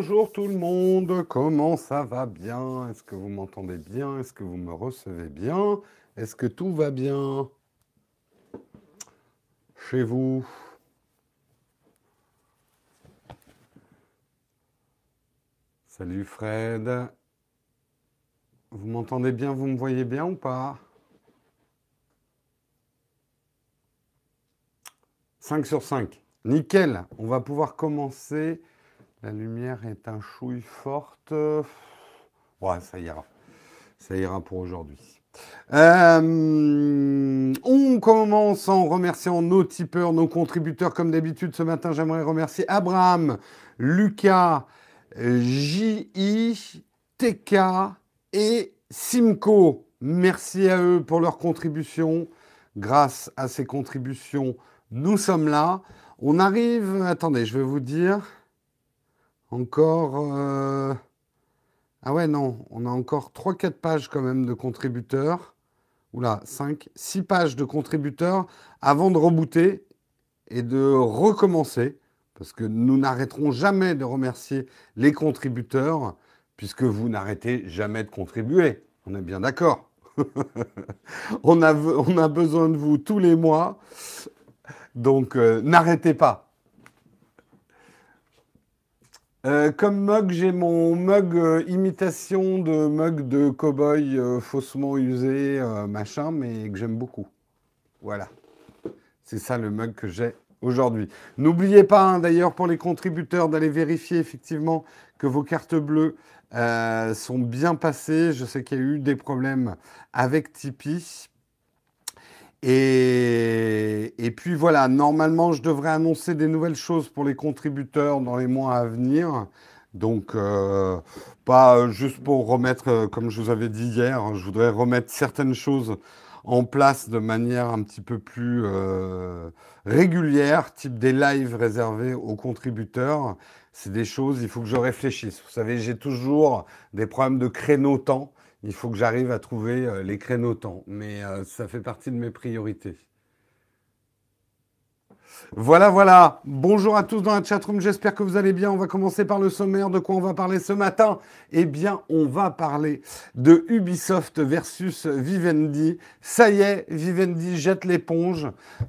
Bonjour tout le monde, comment ça va bien? Est-ce que vous m'entendez bien? Est-ce que vous me recevez bien? Est-ce que tout va bien? Chez vous? Salut Fred. Vous m'entendez bien? Vous me voyez bien ou pas? 5 sur 5. Nickel. On va pouvoir commencer. La lumière est un chouille forte. Ouais, ça ira. Ça ira pour aujourd'hui. Euh, on commence en remerciant nos tipeurs, nos contributeurs. Comme d'habitude, ce matin, j'aimerais remercier Abraham, Lucas, J.I., TK et Simco. Merci à eux pour leur contribution. Grâce à ces contributions, nous sommes là. On arrive, attendez, je vais vous dire, encore... Euh, ah ouais, non, on a encore 3-4 pages quand même de contributeurs. Oula, 5, 6 pages de contributeurs avant de rebooter et de recommencer parce que nous n'arrêterons jamais de remercier les contributeurs, puisque vous n'arrêtez jamais de contribuer. On est bien d'accord. on, a, besoin de vous tous les mois, donc euh, n'arrêtez pas. Euh, comme mug, j'ai mon mug euh, imitation de mug de cow-boy faussement usé, machin, mais que j'aime beaucoup. Voilà. C'est ça le mug que j'ai aujourd'hui. N'oubliez pas hein, d'ailleurs pour les contributeurs d'aller vérifier effectivement que vos cartes bleues euh, sont bien passées. Je sais qu'il y a eu des problèmes avec Tipeee. Et, et, puis voilà, normalement, je devrais annoncer des nouvelles choses pour les contributeurs dans les mois à venir. Donc, euh, pas juste pour remettre, euh, comme je vous avais dit hier, je voudrais remettre certaines choses en place de manière un petit peu plus euh, régulière, type des lives réservés aux contributeurs. C'est des choses, il faut que je réfléchisse. Vous savez, j'ai toujours des problèmes de créneau-temps. Il faut que j'arrive à trouver euh, les créneaux-temps. Mais euh, ça fait partie de mes priorités. Voilà, voilà. Bonjour à tous dans la chatroom. J'espère que vous allez bien. On va commencer par le sommaire. De quoi on va parler ce matin? Eh bien, on va parler de Ubisoft versus Vivendi. Ça y est, Vivendi jette l'éponge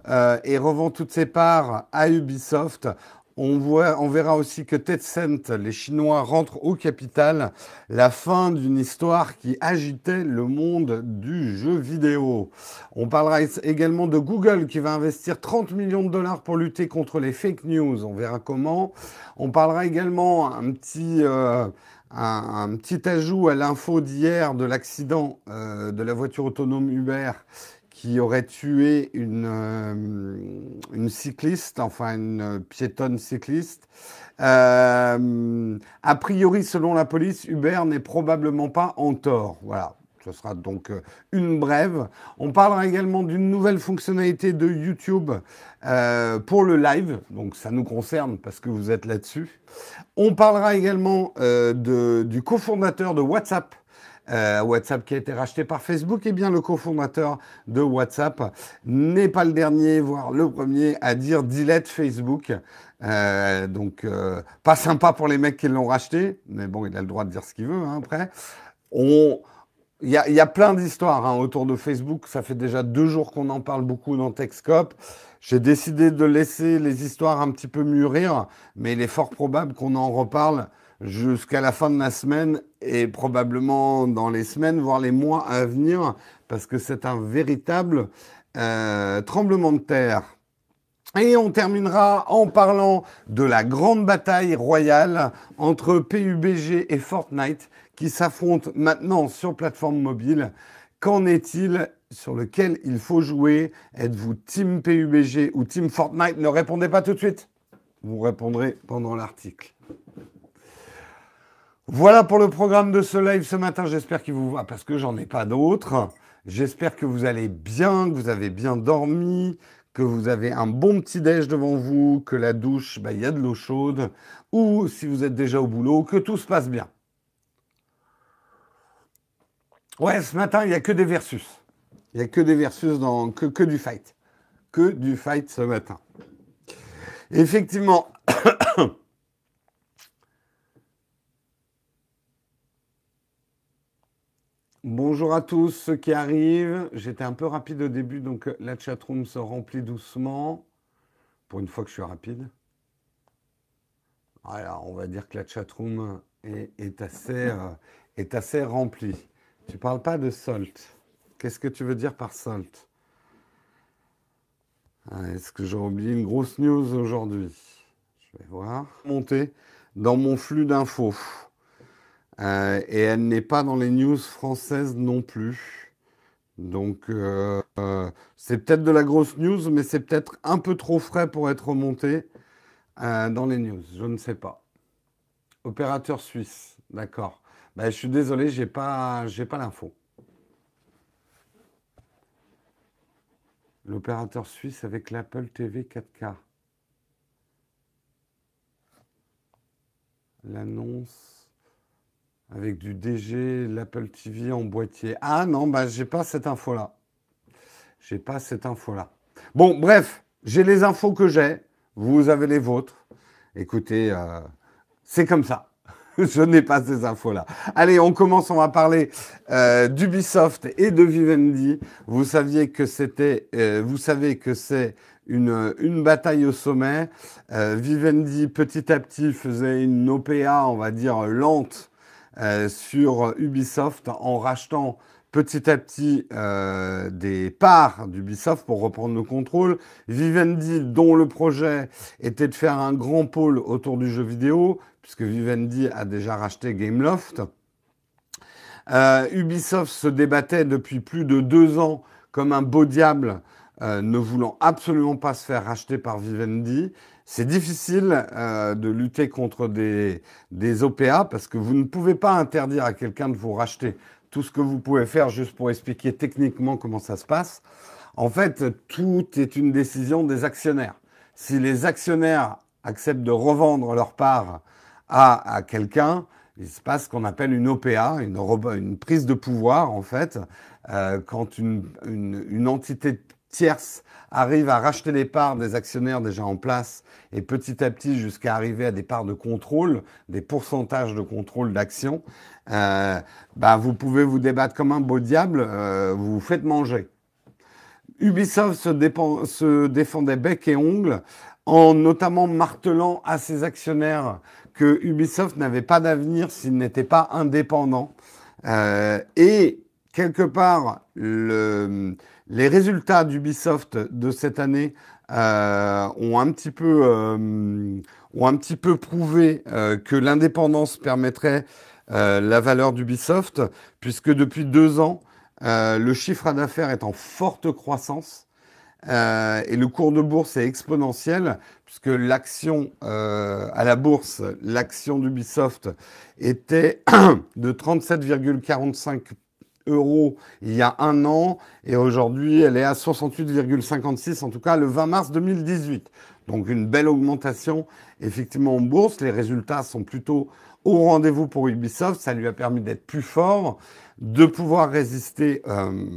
euh, et revend toutes ses parts à Ubisoft. On, verra aussi que Tencent, les Chinois, rentrent au capital. La fin d'une histoire qui agitait le monde du jeu vidéo. On parlera également de Google qui va investir 30 millions de dollars pour lutter contre les fake news. On verra comment. On parlera également un petit... Euh, ajout à l'info d'hier de l'accident euh, de la voiture autonome Uber qui aurait tué une, euh, une cycliste, enfin une piétonne cycliste. Euh, a priori, selon la police, Uber n'est probablement pas en tort. Voilà. Ce sera donc euh, une brève. On parlera également d'une nouvelle fonctionnalité de YouTube pour le live. Donc ça nous concerne parce que vous êtes là-dessus. On parlera également de, du cofondateur de WhatsApp euh, WhatsApp qui a été racheté par Facebook, eh bien le cofondateur de WhatsApp n'est pas le dernier, voire le premier à dire delete Facebook. Euh, donc euh, pas sympa pour les mecs qui l'ont racheté, mais bon, il a le droit de dire ce qu'il veut hein, après. Il y, a, plein d'histoires hein, autour de Facebook. Ça fait déjà deux jours qu'on en parle beaucoup dans Techscope. J'ai décidé de laisser les histoires un petit peu mûrir, mais il est fort probable qu'on en reparle jusqu'à la fin de la semaine et probablement dans les semaines, voire les mois à venir, parce que c'est un véritable euh, tremblement de terre. Et on terminera en parlant de la grande bataille royale entre PUBG et Fortnite qui s'affrontent maintenant sur plateforme mobile. Qu'en est-il sur lequel il faut jouer? Êtes-vous Team PUBG ou Team Fortnite? Ne répondez pas tout de suite. Vous répondrez pendant l'article. Voilà pour le programme de ce live ce matin. J'espère qu'il vous va parce que j'en ai pas d'autres. J'espère que vous allez bien, que vous avez bien dormi, que vous avez un bon petit déj devant vous, que la douche, bah, il y a de l'eau chaude, ou si vous êtes déjà au boulot, que tout se passe bien. Ouais, ce matin, il n'y a que des versus. Il n'y a que des versus, dans, que, que du fight. Que du fight ce matin. Effectivement, Bonjour à tous ceux qui arrivent. J'étais un peu rapide au début, donc euh, la chatroom se remplit doucement. Pour une fois que je suis rapide. Alors, on va dire que la chatroom est, est assez, euh, est remplie. Tu parles pas de salt. Qu'est-ce que tu veux dire par salt? Ah, Est-ce que j'ai oublié une grosse news aujourd'hui? Je vais voir. Monter dans mon flux d'infos. Euh, et elle n'est pas dans les news françaises non plus. Donc, euh, euh, c'est peut-être de la grosse news, mais c'est peut-être un peu trop frais pour être remonté dans les news. Je ne sais pas. Opérateur suisse, d'accord. Ben, je suis désolé, j'ai pas, j'ai pas l'info. L'opérateur suisse avec l'Apple TV 4K. L'annonce avec du DG, l'Apple TV en boîtier. Ah non, bah j'ai pas cette info-là. J'ai pas cette info-là. Bon, bref, j'ai les infos que j'ai. Vous avez les vôtres. Écoutez, euh, c'est comme ça. Je n'ai pas ces infos-là. Allez, on commence. On va parler euh, d'Ubisoft et de Vivendi. Vous saviez que c'était, euh, vous savez que c'est une, une bataille au sommet. Vivendi, petit à petit, faisait une OPA, on va dire lente, euh, sur Ubisoft en rachetant petit à petit euh, des parts d'Ubisoft pour reprendre le contrôle. Vivendi, dont le projet était de faire un grand pôle autour du jeu vidéo, puisque Vivendi a déjà racheté Gameloft. Euh, Ubisoft se débattait depuis plus de deux ans comme un beau diable, ne voulant absolument pas se faire racheter par Vivendi. C'est difficile euh, de lutter contre des, des OPA parce que vous ne pouvez pas interdire à quelqu'un de vous racheter. Tout ce que vous pouvez faire, juste pour expliquer techniquement comment ça se passe, en fait, tout est une décision des actionnaires. Si les actionnaires acceptent de revendre leur part à, à quelqu'un, il se passe ce qu'on appelle une OPA, une, prise de pouvoir en fait, euh, quand une, une entité tierce arrive à racheter les parts des actionnaires déjà en place et petit à petit jusqu'à arriver à des parts de contrôle, des pourcentages de contrôle d'actions, euh, bah vous pouvez vous débattre comme un beau diable, euh, vous vous faites manger. Ubisoft se, se défendait bec et ongle en notamment martelant à ses actionnaires que Ubisoft n'avait pas d'avenir s'il n'était pas indépendant. Euh, et quelque part, le, les résultats d'Ubisoft de cette année euh, ont, un petit peu, euh, ont un petit peu prouvé euh, que l'indépendance permettrait la valeur d'Ubisoft, puisque depuis deux ans, le chiffre d'affaires est en forte croissance. et le cours de bourse est exponentiel, puisque l'action à la bourse, l'action d'Ubisoft était de 37,45 euros il y a un an et aujourd'hui elle est à 68,56 en tout cas le 20 mars 2018. Donc une belle augmentation effectivement en bourse. Les résultats sont plutôt au rendez-vous pour Ubisoft. Ça lui a permis d'être plus fort, de pouvoir résister. Euh,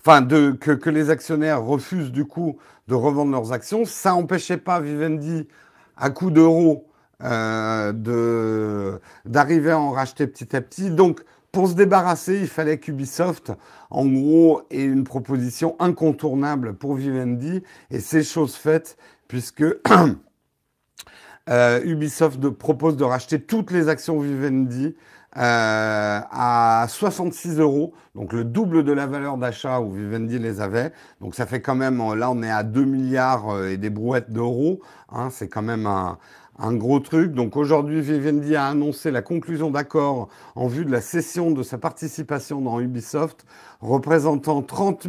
enfin, de, que, les actionnaires refusent du coup de revendre leurs actions. Ça n'empêchait pas Vivendi à coup d'euros euh, d'arriver à en racheter petit à petit. Donc pour se débarrasser, il fallait qu'Ubisoft, en gros, ait une proposition incontournable pour Vivendi, et c'est chose faite, puisque euh, Ubisoft propose de racheter toutes les actions Vivendi euh, à 66 euros, donc le double de la valeur d'achat où Vivendi les avait. Donc ça fait quand même, là on est à 2 milliards euh, et des brouettes d'euros, hein, c'est quand même un, un gros truc. Donc aujourd'hui, Vivendi a annoncé la conclusion d'accord en vue de la cession de sa participation dans Ubisoft, représentant 30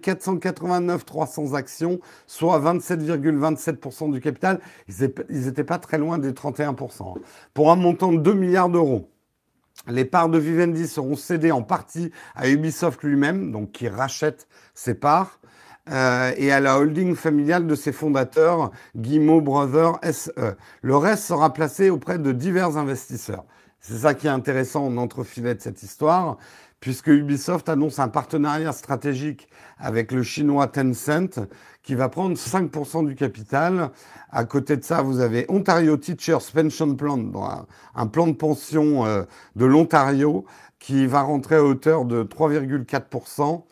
489 300 actions, soit 27,27% du capital. Ils n'étaient pas très loin des 31%, pour un montant de 2 milliards d'euros. Les parts de Vivendi seront cédées en partie à Ubisoft lui-même, donc qui rachète ses parts. Euh, et à la holding familiale de ses fondateurs, Guimau Brothers SE. Le reste sera placé auprès de divers investisseurs. C'est ça qui est intéressant en entrefilet de cette histoire, puisque Ubisoft annonce un partenariat stratégique avec le chinois Tencent qui va prendre 5% du capital. À côté de ça, vous avez Ontario Teachers Pension Plan, un, plan de pension euh, de l'Ontario qui va rentrer à hauteur de 3,4%.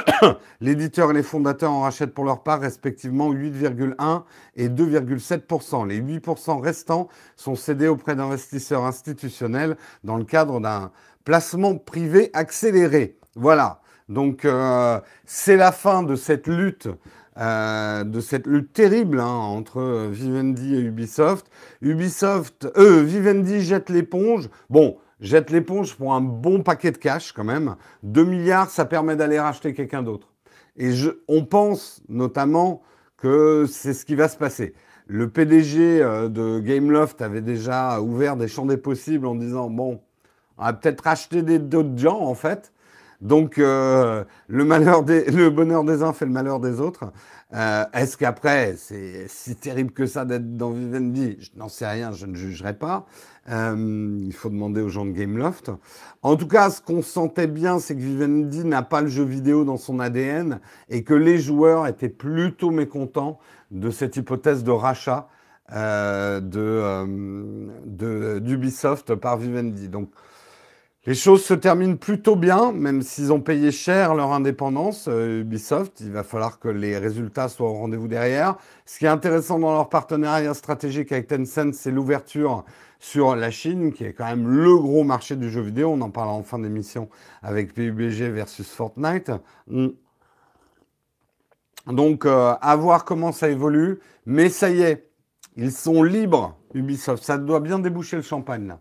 L'éditeur et les fondateurs en rachètent pour leur part respectivement 8,1 et 2,7%. Les 8% restants sont cédés auprès d'investisseurs institutionnels dans le cadre d'un placement privé accéléré. Voilà. Donc euh, c'est la fin de cette lutte. Euh, de cette lutte terrible hein, entre Vivendi et Ubisoft. Ubisoft, euh, Vivendi jette l'éponge. Bon, jette l'éponge pour un bon paquet de cash quand même. 2 milliards, ça permet d'aller racheter quelqu'un d'autre. Et je, on pense notamment que c'est ce qui va se passer. Le PDG euh, de Gameloft avait déjà ouvert des champs des possibles en disant bon, on va peut-être racheter d'autres gens en fait. Donc euh, le malheur des, le bonheur des uns fait le malheur des autres. Euh, est-ce qu'après c'est si terrible que ça d'être dans Vivendi? Je n'en sais rien, je ne jugerai pas. Euh, il faut demander aux gens de Gameloft. En tout cas, ce qu'on sentait bien, c'est que Vivendi n'a pas le jeu vidéo dans son ADN et que les joueurs étaient plutôt mécontents de cette hypothèse de rachat euh, de d'Ubisoft par Vivendi. Donc les choses se terminent plutôt bien, même s'ils ont payé cher leur indépendance, euh, Ubisoft. Il va falloir que les résultats soient au rendez-vous derrière. Ce qui est intéressant dans leur partenariat stratégique avec Tencent, c'est l'ouverture sur la Chine, qui est quand même le gros marché du jeu vidéo. On en parle en fin d'émission avec PUBG versus Fortnite. Donc, euh, à voir comment ça évolue. Mais ça y est, ils sont libres, Ubisoft. Ça doit bien déboucher le champagne, là.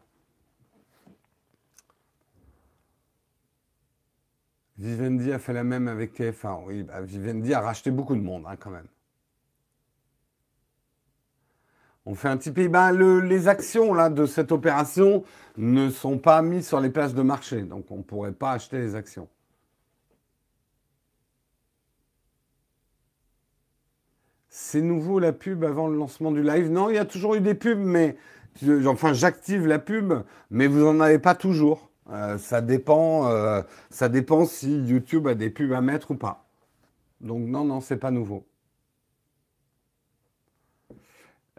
Vivendi a fait la même avec TF1. Oui, bah, Vivendi a racheté beaucoup de monde hein, quand même. On fait un petit peu. Ben, les actions de cette opération ne sont pas mises sur les places de marché, donc on ne pourrait pas acheter les actions. C'est nouveau la pub avant le lancement du live? Non, il y a toujours eu des pubs, mais enfin j'active la pub, mais vous n'en avez pas toujours. Euh, ça dépend, euh, ça dépend si YouTube a des pubs à mettre ou pas. Donc non, non, c'est pas nouveau.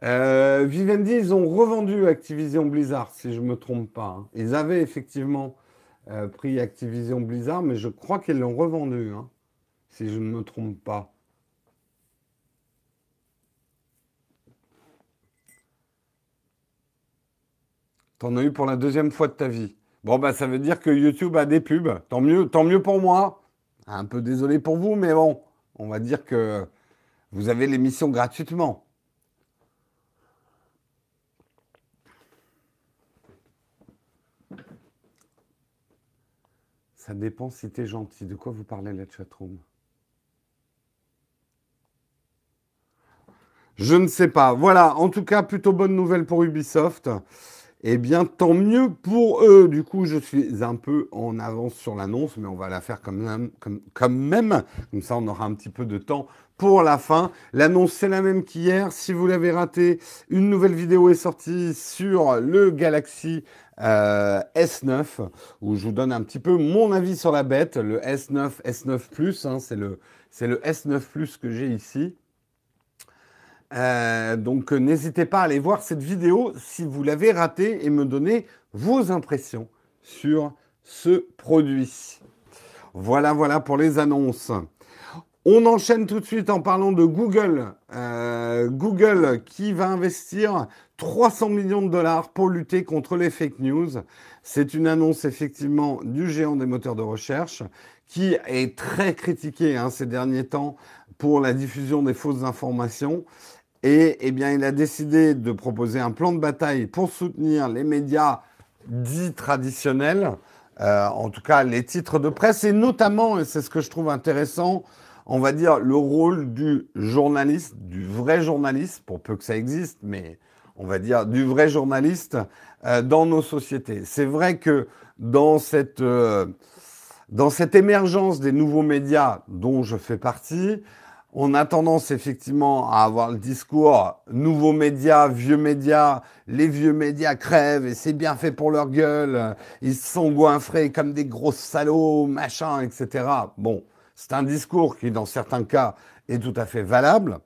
Euh, Vivendi, ils ont revendu Activision Blizzard, si je ne me trompe pas. Hein. Ils avaient effectivement pris Activision Blizzard, mais je crois qu'ils l'ont revendu, hein, si je ne me trompe pas. T'en as eu pour la deuxième fois de ta vie. Bon, bah, ça veut dire que YouTube a des pubs. Tant mieux, tant mieux pour moi. Un peu désolé pour vous, mais bon, on va dire que vous avez l'émission gratuitement. Ça dépend si t'es gentil. De quoi vous parlez la chatroom? Je ne sais pas. Voilà, en tout cas, plutôt bonne nouvelle pour Ubisoft. Eh bien, tant mieux pour eux. Du coup, je suis un peu en avance sur l'annonce, mais on va la faire comme même, comme, même. Comme ça, on aura un petit peu de temps pour la fin. L'annonce, c'est la même qu'hier. Si vous l'avez raté, une nouvelle vidéo est sortie sur le Galaxy euh, S9, où je vous donne un petit peu mon avis sur la bête. Le S9, S9 Plus, hein, c'est le, le S9 Plus que j'ai ici. Euh, donc euh, n'hésitez pas à aller voir cette vidéo si vous l'avez ratée et me donner vos impressions sur ce produit. Voilà, voilà pour les annonces. On enchaîne tout de suite en parlant de Google. Euh, Google qui va investir 300 millions de dollars pour lutter contre les fake news. C'est une annonce effectivement du géant des moteurs de recherche qui est très critiqué hein, ces derniers temps pour la diffusion des fausses informations. Et eh bien, il a décidé de proposer un plan de bataille pour soutenir les médias dits traditionnels, euh, en tout cas les titres de presse, et notamment, et c'est ce que je trouve intéressant, on va dire le rôle du journaliste, du vrai journaliste, pour peu que ça existe, mais on va dire du vrai journaliste euh, dans nos sociétés. C'est vrai que dans cette, euh, dans cette émergence des nouveaux médias dont je fais partie, on a tendance effectivement à avoir le discours nouveaux médias, vieux médias, les vieux médias crèvent et c'est bien fait pour leur gueule, ils sont goinfrés comme des gros salauds, machin, etc. Bon, c'est un discours qui, dans certains cas, est tout à fait valable.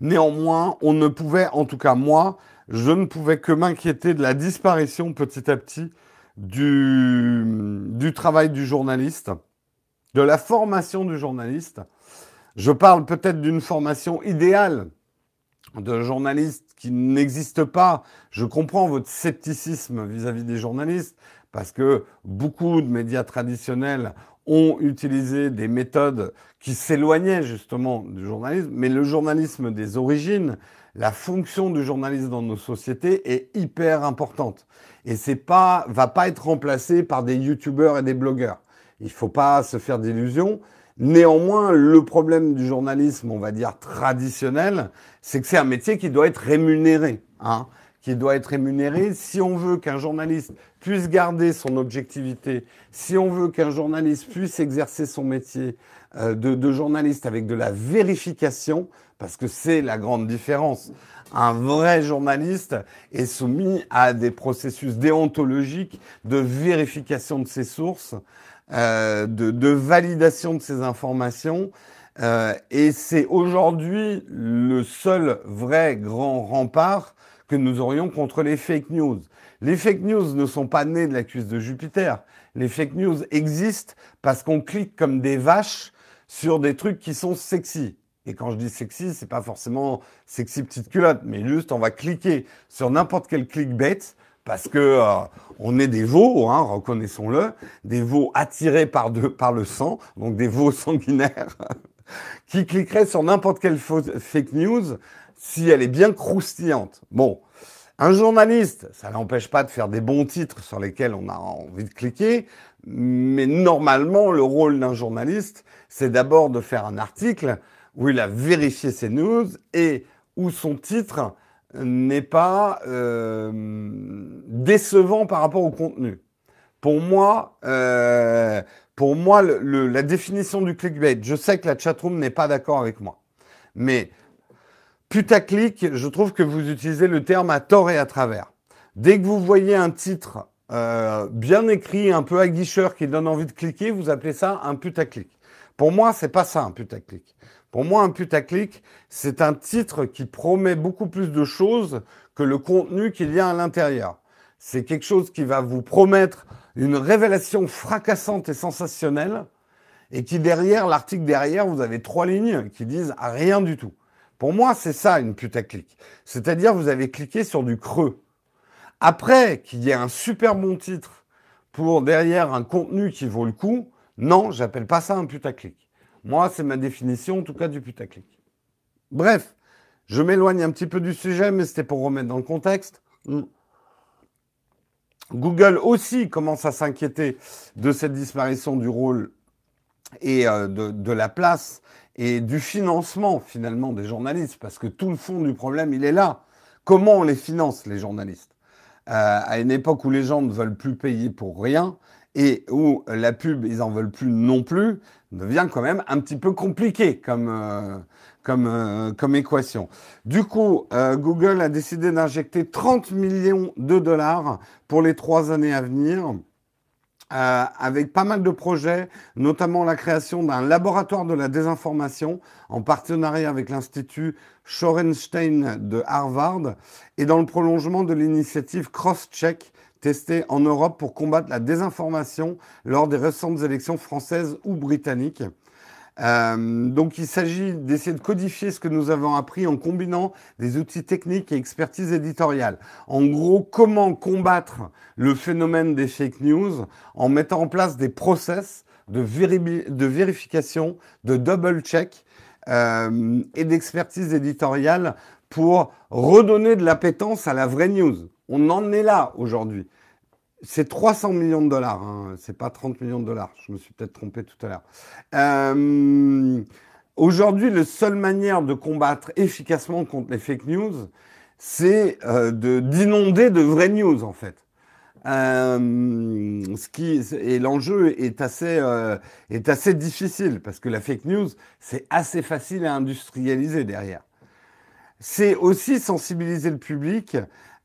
Néanmoins, on ne pouvait, en tout cas moi, je ne pouvais que m'inquiéter de la disparition petit à petit du, du travail du journaliste, de la formation du journaliste, je parle peut-être d'une formation idéale de journaliste qui n'existe pas. Je comprends votre scepticisme vis-à-vis des journalistes parce que beaucoup de médias traditionnels ont utilisé des méthodes qui s'éloignaient justement du journalisme, mais le journalisme des origines, la fonction du journaliste dans nos sociétés est hyper importante et c'est pas va pas être remplacé par des youtubeurs et des blogueurs. Il faut pas se faire d'illusions. Néanmoins, le problème du journalisme, on va dire traditionnel, c'est que c'est un métier qui doit être rémunéré. Hein, qui doit être rémunéré. Si on veut qu'un journaliste puisse garder son objectivité, si on veut qu'un journaliste puisse exercer son métier euh, de, de, journaliste avec de la vérification, parce que c'est la grande différence. Un vrai journaliste est soumis à des processus déontologiques de vérification de ses sources. Euh, de, validation de ces informations. Euh, et c'est aujourd'hui le seul vrai grand rempart que nous aurions contre les fake news. Les fake news ne sont pas nés de la cuisse de Jupiter. Les fake news existent parce qu'on clique comme des vaches sur des trucs qui sont sexy. Et quand je dis sexy, c'est pas forcément sexy petite culotte, mais juste on va cliquer sur n'importe quel clickbait parce que euh, on est des veaux, hein, reconnaissons-le, des veaux attirés par, par le sang, donc des veaux sanguinaires, qui cliqueraient sur n'importe quelle fake news si elle est bien croustillante. Bon, un journaliste, ça n'empêche pas de faire des bons titres sur lesquels on a envie de cliquer, mais normalement, le rôle d'un journaliste, c'est d'abord de faire un article où il a vérifié ses news et où son titre n'est pas euh, décevant par rapport au contenu. Pour moi, euh, pour moi, la définition du clickbait, je sais que la chatroom n'est pas d'accord avec moi, mais putaclic, je trouve que vous utilisez le terme à tort et à travers. Dès que vous voyez un titre euh, bien écrit, un peu aguicheur qui donne envie de cliquer, vous appelez ça un putaclic. Pour moi, c'est pas ça un putaclic. Pour moi, un putaclic, c'est un titre qui promet beaucoup plus de choses que le contenu qu'il y a à l'intérieur. C'est quelque chose qui va vous promettre une révélation fracassante et sensationnelle, et qui derrière, l'article derrière, vous avez trois lignes qui disent rien du tout. Pour moi, c'est ça une putaclic. C'est-à-dire, vous avez cliqué sur du creux. Après qu'il y ait un super bon titre pour derrière un contenu qui vaut le coup, non, j'appelle pas ça un putaclic. Moi, c'est ma définition, en tout cas, du putaclic. Bref, je m'éloigne un petit peu du sujet, mais c'était pour remettre dans le contexte. Google aussi commence à s'inquiéter de cette disparition du rôle et euh, de, la place et du financement finalement des journalistes, parce que tout le fond du problème, il est là. Comment on les finance, les journalistes? Euh, À une époque où les gens ne veulent plus payer pour rien, et où la pub, ils en veulent plus non plus, devient quand même un petit peu compliqué comme, euh, comme, euh, comme équation. Du coup, euh, Google a décidé d'injecter 30 millions de dollars pour les trois années à venir. avec pas mal de projets, notamment la création d'un laboratoire de la désinformation en partenariat avec l'Institut Shorenstein de Harvard et dans le prolongement de l'initiative CrossCheck testé en Europe pour combattre la désinformation lors des récentes élections françaises ou britanniques. Euh, donc il s'agit d'essayer de codifier ce que nous avons appris en combinant des outils techniques et expertise éditoriale. En gros, comment combattre le phénomène des fake news en mettant en place des process de, vérification, de double-check euh, et d'expertise éditoriale pour redonner de l'appétence à la vraie news. On en est là aujourd'hui. C'est 300 millions de dollars, hein. c'est pas 30 millions de dollars. Je me suis peut-être trompé tout à l'heure. Euh, aujourd'hui, la seule manière de combattre efficacement contre les fake news, c'est euh, d'inonder de vraies news en fait. Euh, ce qui, et l'enjeu est assez, est assez difficile parce que la fake news, c'est assez facile à industrialiser derrière. C'est aussi sensibiliser le public.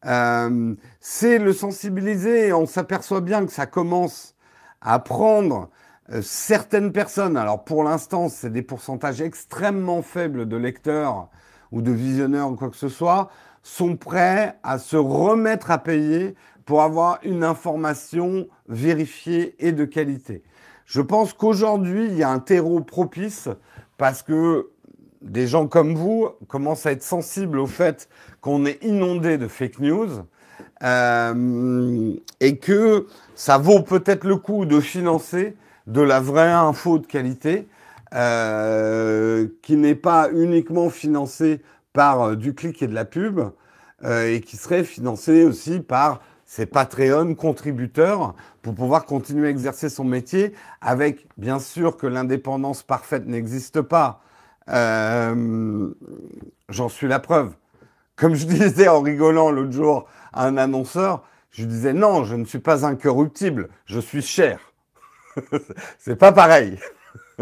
Euh, c'est le sensibiliser on s'aperçoit bien que ça commence à prendre euh, certaines personnes. Alors pour l'instant, c'est des pourcentages extrêmement faibles de lecteurs ou de visionneurs ou quoi que ce soit, sont prêts à se remettre à payer pour avoir une information vérifiée et de qualité. Je pense qu'aujourd'hui, il y a un terreau propice parce que des gens comme vous commencent à être sensibles au fait qu'on est inondé de fake news euh, et que ça vaut peut-être le coup de financer de la vraie info de qualité euh, qui n'est pas uniquement financée par euh, du clic et de la pub et qui serait financée aussi par ses Patreon contributeurs pour pouvoir continuer à exercer son métier avec, bien sûr, que l'indépendance parfaite n'existe pas. Euh, J'en suis la preuve. Comme je disais en rigolant l'autre jour à un annonceur, je disais non, je ne suis pas incorruptible, je suis cher. C'est pas pareil.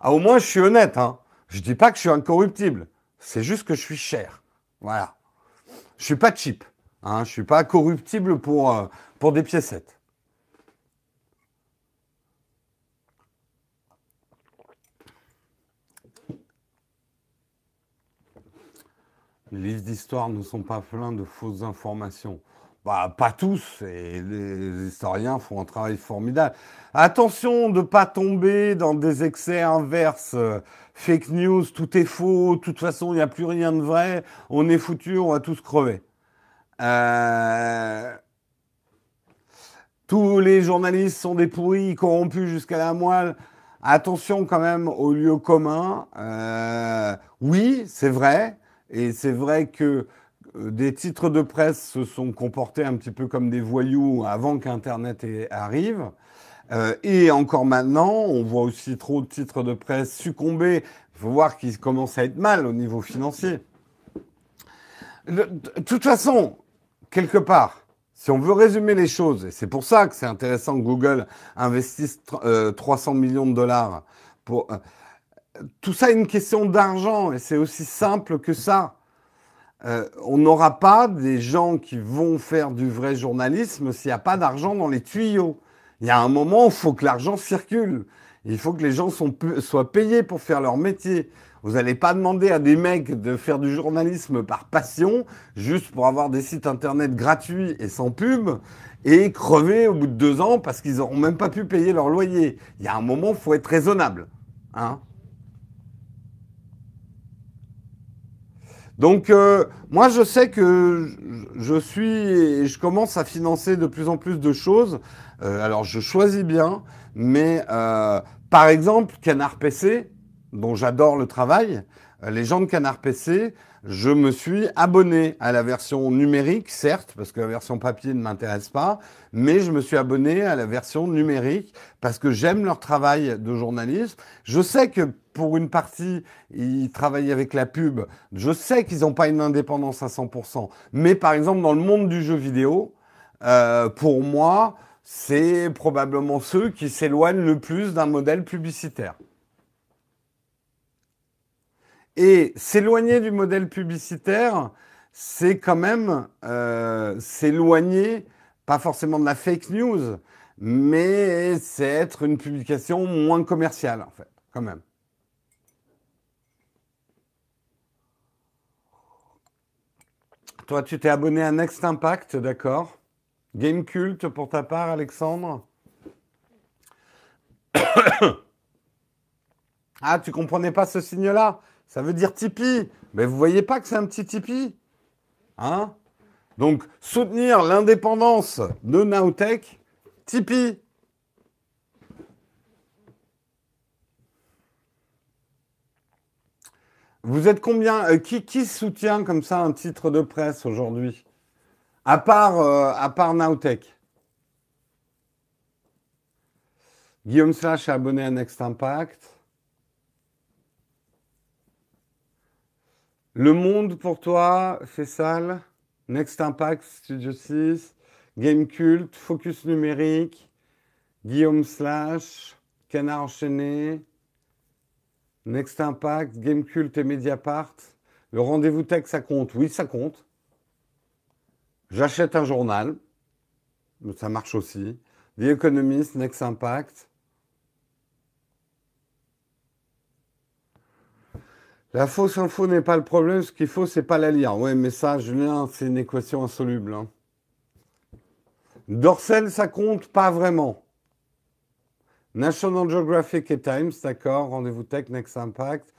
ah, au moins, je suis honnête. Hein. Je dis pas que je suis incorruptible. C'est juste que je suis cher. Voilà. Je suis pas cheap. Hein, je ne suis pas corruptible pour, euh, pour des piécettes. Les livres d'histoire ne sont pas pleins de fausses informations. Bah, pas tous, et les historiens font un travail formidable. Attention de ne pas tomber dans des excès inverses. Fake news, tout est faux, de toute façon, il n'y a plus rien de vrai, on est foutu, on va tous crever. Euh, tous les journalistes sont des pourris, corrompus jusqu'à la moelle. Attention quand même au lieu commun. Euh, oui, c'est vrai. Et c'est vrai que euh, des titres de presse se sont comportés un petit peu comme des voyous avant qu'Internet arrive. et encore maintenant, on voit aussi trop de titres de presse succomber. Il faut voir qu'ils commencent à être mal au niveau financier. De toute façon, quelque part, si on veut résumer les choses, et c'est pour ça que c'est intéressant que Google investisse 300 euh, millions de dollars pour... Euh, tout ça est une question d'argent et c'est aussi simple que ça. Euh, on n'aura pas des gens qui vont faire du vrai journalisme s'il n'y a pas d'argent dans les tuyaux. Il y a un moment où il faut que l'argent circule. Il faut que les gens soient payés pour faire leur métier. Vous n'allez pas demander à des mecs de faire du journalisme par passion, juste pour avoir des sites internet gratuits et sans pub, et crever au bout de deux ans parce qu'ils n'auront même pas pu payer leur loyer. Il y a un moment, il faut être raisonnable. Hein Donc, euh, moi, je sais que je suis et je commence à financer de plus en plus de choses. Euh, alors, je choisis bien, mais euh, par exemple, Canard PC, dont j'adore le travail, les gens de Canard PC, je me suis abonné à la version numérique, certes, parce que la version papier ne m'intéresse pas, mais je me suis abonné à la version numérique parce que j'aime leur travail de journaliste. Je sais que pour une partie, ils travaillent avec la pub. Je sais qu'ils n'ont pas une indépendance à 100%. Mais par exemple, dans le monde du jeu vidéo, euh, pour moi, c'est probablement ceux qui s'éloignent le plus d'un modèle publicitaire. Et s'éloigner du modèle publicitaire, c'est quand même euh, s'éloigner, pas forcément de la fake news, mais c'est être une publication moins commerciale, en fait, quand même. Toi, tu t'es abonné à Next Impact, d'accord. Game Cult pour ta part, Alexandre. Ah, tu comprenais pas ce signe-là? Ça veut dire Tipeee. Mais vous voyez pas que c'est un petit Tipeee Hein? Donc, soutenir l'indépendance de Nowtech, Tipeee. Vous êtes combien euh, qui, soutient comme ça un titre de presse aujourd'hui? À part, euh. Guillaume Slash est abonné à Next Impact. Le Monde pour toi, sale. Next Impact, Studio 6. Game Cult, Focus Numérique, Guillaume Slash, Canard Enchaîné, Next Impact, Game Cult et Mediapart. Le rendez-vous tech, ça compte Oui, ça compte. J'achète un journal, ça marche aussi. The Economist, Next Impact. La fausse info n'est pas le problème, ce qu'il faut, c'est pas la lire. Ouais, mais ça, Julien, c'est une équation insoluble. Hein. Dorsel, ça compte pas vraiment. National Geographic et Times, d'accord. Rendez-vous tech, Next Impact.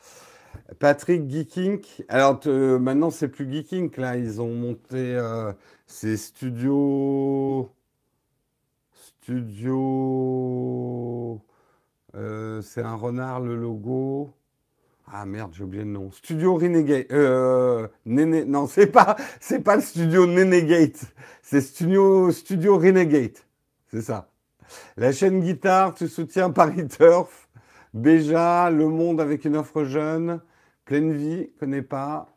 Patrick Geeking. Alors euh, maintenant, c'est plus Geeking, là. Ils ont monté euh, ces studios. Studio. Euh, c'est un renard, le logo. Ah merde, j'ai oublié le nom. Studio Renegade. Euh, non, c'est pas, c'est pas le studio Nenegate. C'est studio, studio Renegade. C'est ça. La chaîne guitare, tu soutiens Paris Turf. Béja, Le Monde avec une offre jeune. Pleine vie, connais pas.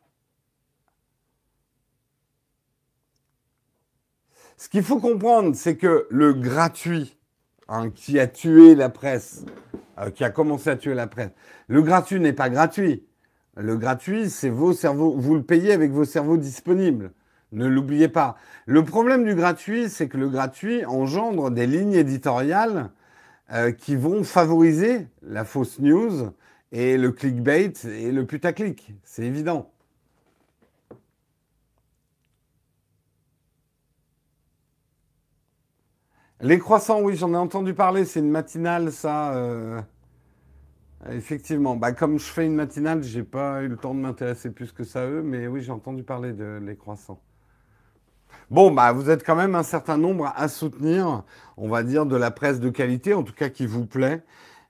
Ce qu'il faut comprendre, c'est que le gratuit, hein, qui a tué la presse, euh, qui a commencé à tuer la presse. Le gratuit n'est pas gratuit. Le gratuit, c'est vos cerveaux, vous le payez avec vos cerveaux disponibles. Ne l'oubliez pas. Le problème du gratuit, c'est que le gratuit engendre des lignes éditoriales euh, qui vont favoriser la fausse news et le clickbait et le putaclic. C'est évident. Les croissants, oui, j'en ai entendu parler. C'est une matinale, ça. Euh, effectivement. Bah, comme je fais une matinale, j'ai pas eu le temps de m'intéresser plus que ça eux, mais oui, j'ai entendu parler de les croissants. Bon, bah, vous êtes quand même un certain nombre à soutenir, on va dire, de la presse de qualité, en tout cas qui vous plaît.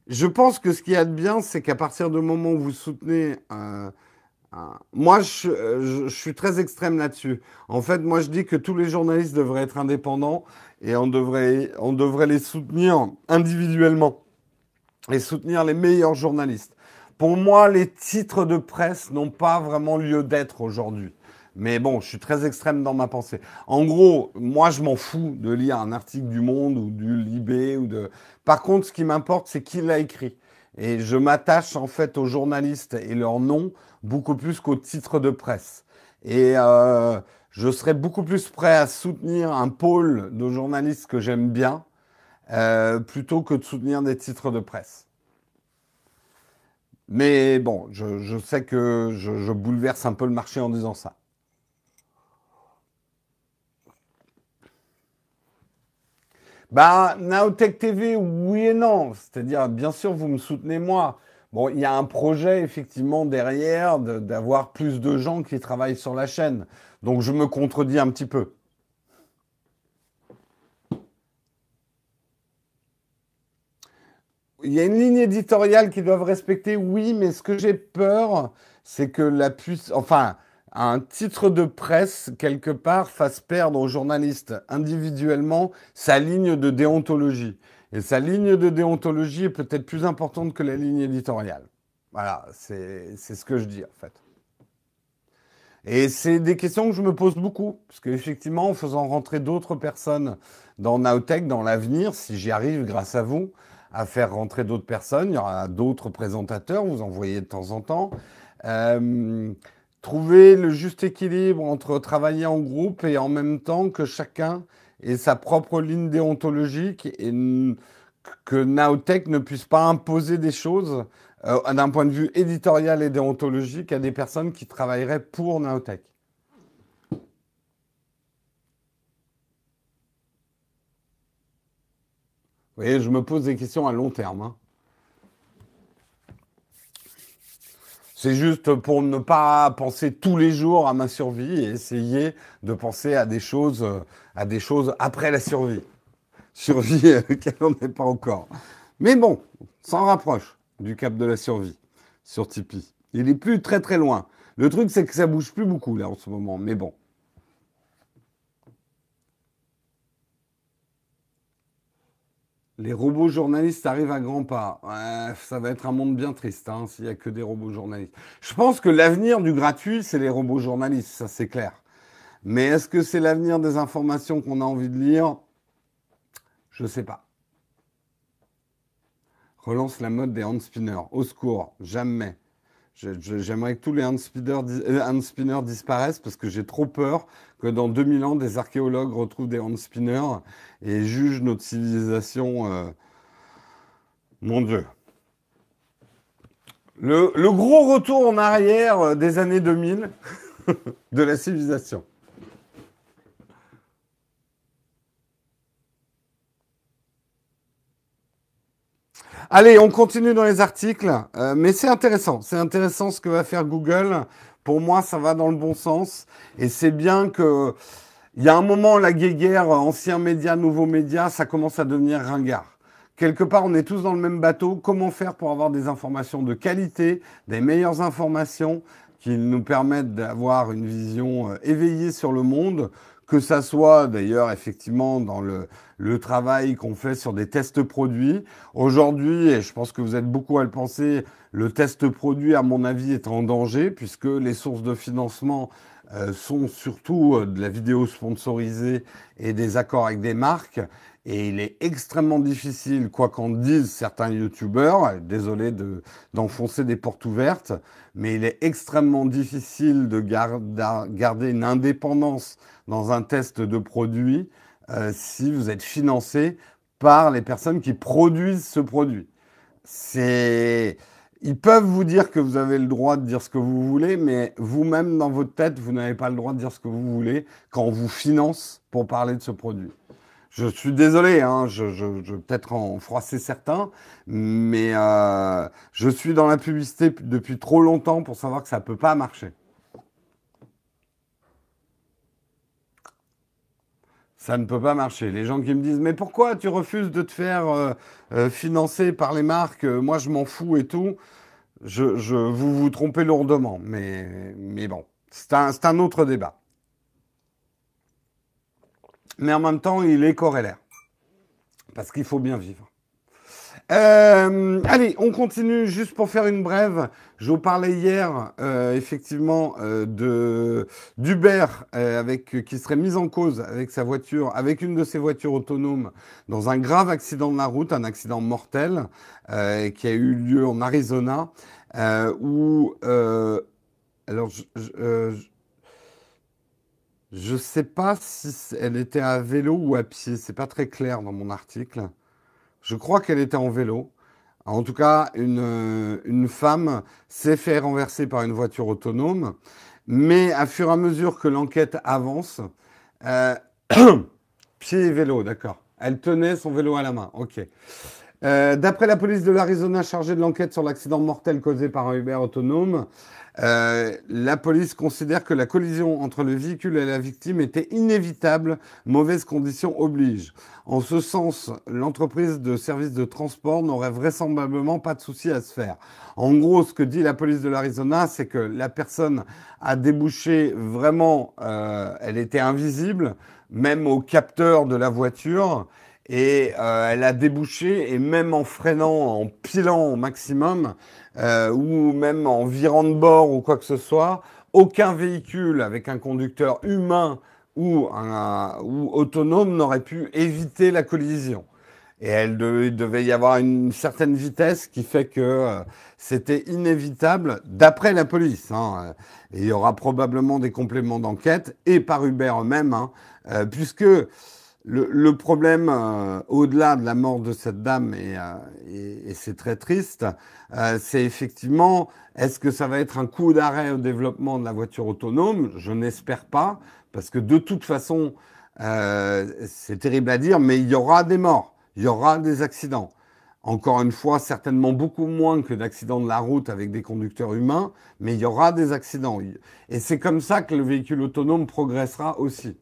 Je pense que ce qu'il y a de bien, c'est qu'à partir du moment où vous soutenez euh, moi, je, suis très extrême là-dessus. En fait, moi, je dis que tous les journalistes devraient être indépendants et on devrait, on devrait les soutenir individuellement et soutenir les meilleurs journalistes. Pour moi, les titres de presse n'ont pas vraiment lieu d'être aujourd'hui. Mais bon, je suis très extrême dans ma pensée. En gros, moi, je m'en fous de lire un article du Monde ou du Libé ou de. Par contre, ce qui m'importe, c'est qui l'a écrit. Et je m'attache en fait aux journalistes et leurs noms beaucoup plus qu'aux titres de presse. Et euh, je serais beaucoup plus prêt à soutenir un pôle de journalistes que j'aime bien euh, plutôt que de soutenir des titres de presse. Mais bon, je, sais que je, bouleverse un peu le marché en disant ça. Bah, Naotech TV, oui et non. C'est-à-dire, bien sûr, vous me soutenez moi. Bon, il y a un projet effectivement derrière d'avoir plus de gens qui travaillent sur la chaîne. Donc je me contredis un petit peu. Il y a une ligne éditoriale qu'ils doivent respecter, oui, mais ce que j'ai peur, c'est que la enfin, un titre de presse, quelque part, fasse perdre aux journalistes individuellement sa ligne de déontologie. Et sa ligne de déontologie est peut-être plus importante que la ligne éditoriale. Voilà, c'est ce que je dis en fait. Et c'est des questions que je me pose beaucoup, parce qu'effectivement, en faisant rentrer d'autres personnes dans Nowtech, dans l'avenir, si j'y arrive grâce à vous, à faire rentrer d'autres personnes, il y aura d'autres présentateurs, vous en voyez de temps en temps. Euh, trouver le juste équilibre entre travailler en groupe et en même temps que chacun et sa propre ligne déontologique et que Naotech ne puisse pas imposer des choses euh, d'un point de vue éditorial et déontologique à des personnes qui travailleraient pour Naotech. Vous voyez, je me pose des questions à long terme. Hein. C'est juste pour ne pas penser tous les jours à ma survie et essayer de penser à des choses, à après la survie. Survie qu'elle n'en est pas encore. Mais bon, s'en rapproche du cap de la survie sur Tipeee. Il est plus très très loin. Le truc, c'est que ça bouge plus beaucoup là en ce moment. Mais bon. Les robots journalistes arrivent à grands pas. ça va être un monde bien triste hein, s'il n'y a que des robots journalistes. Je pense que l'avenir du gratuit, c'est les robots journalistes, ça c'est clair. Mais est-ce que c'est l'avenir des informations qu'on a envie de lire? Je ne sais pas. Relance la mode des hand spinners. Au secours, jamais. J'aimerais que tous les hand euh, spinners, disparaissent parce que j'ai trop peur que dans 2000 ans, des archéologues retrouvent des hand spinners et jugent notre civilisation. Euh, mon Dieu. Le, gros retour en arrière euh, des années 2000 de la civilisation. Allez, on continue dans les articles, euh, mais c'est intéressant. C'est intéressant ce que va faire Google. Pour moi, ça va dans le bon sens. Et c'est bien que il y a un moment, la guéguerre, anciens médias, nouveaux médias, ça commence à devenir ringard. Quelque part, on est tous dans le même bateau. Comment faire pour avoir des informations de qualité, des meilleures informations qui nous permettent d'avoir une vision euh, éveillée sur le monde? Que ça soit d'ailleurs effectivement dans le, le travail qu'on fait sur des tests produits. Aujourd'hui, et je pense que vous êtes beaucoup à le penser, le test produit, à mon avis, est en danger puisque les sources de financement euh, sont surtout euh, de la vidéo sponsorisée et des accords avec des marques. Et il est extrêmement difficile, quoi qu'en disent certains youtubeurs, désolé d'enfoncer des portes ouvertes, mais il est extrêmement difficile de garder une indépendance dans un test de produit euh, si vous êtes financé par les personnes qui produisent ce produit. C'est ils peuvent vous dire que vous avez le droit de dire ce que vous voulez, mais vous-même dans votre tête, vous n'avez pas le droit de dire ce que vous voulez quand on vous finance pour parler de ce produit. Je suis désolé, hein, je, je, peut-être en froisser certains, mais euh, je suis dans la publicité depuis trop longtemps pour savoir que ça ne peut pas marcher. Ça ne peut pas marcher. Les gens qui me disent mais pourquoi tu refuses de te faire euh, euh, financer par les marques Moi je m'en fous et tout. Je, je, vous vous trompez lourdement, mais, mais bon, c'est un, un autre débat. Mais en même temps, il est corrélaire. Parce qu'il faut bien vivre. Euh, allez, on continue juste pour faire une brève. Je vous parlais hier, euh, effectivement, euh, de d'Uber avec qui serait mise en cause avec sa voiture, avec une de ses voitures autonomes, dans un grave accident de la route, un accident mortel qui a eu lieu en Arizona, où alors je, ne sais pas si elle était à vélo ou à pied, c'est pas très clair dans mon article. Je crois qu'elle était en vélo. En tout cas, une, euh, une femme s'est fait renverser par une voiture autonome. Mais à fur et à mesure que l'enquête avance, euh, pied et vélo, d'accord. Elle tenait son vélo à la main. Ok. Euh, D'après la police de l'Arizona chargée de l'enquête sur l'accident mortel causé par un Uber autonome, euh, la police considère que la collision entre le véhicule et la victime était inévitable, mauvaise condition oblige. En ce sens, l'entreprise de services de transport n'aurait vraisemblablement pas de souci à se faire. En gros, ce que dit la police de l'Arizona, c'est que la personne a débouché vraiment, euh, elle était invisible, même au capteur de la voiture, et euh, elle a débouché, et même en freinant, en pilant au maximum, euh, ou même en virant de bord ou quoi que ce soit, aucun véhicule avec un conducteur humain ou, un, ou autonome n'aurait pu éviter la collision. Et elle il devait y avoir une certaine vitesse qui fait que euh, c'était inévitable, d'après la police. Hein, il y aura probablement des compléments d'enquête, et par Uber eux-mêmes, hein, euh, puisque le, problème, euh, au-delà de la mort de cette dame, et, euh, c'est très triste, euh, c'est effectivement, est-ce que ça va être un coup d'arrêt au développement de la voiture autonome? Je n'espère pas, parce que de toute façon, c'est terrible à dire, mais il y aura des morts, il y aura des accidents. Encore une fois, certainement beaucoup moins que d'accidents de la route avec des conducteurs humains, mais il y aura des accidents. Et c'est comme ça que le véhicule autonome progressera aussi.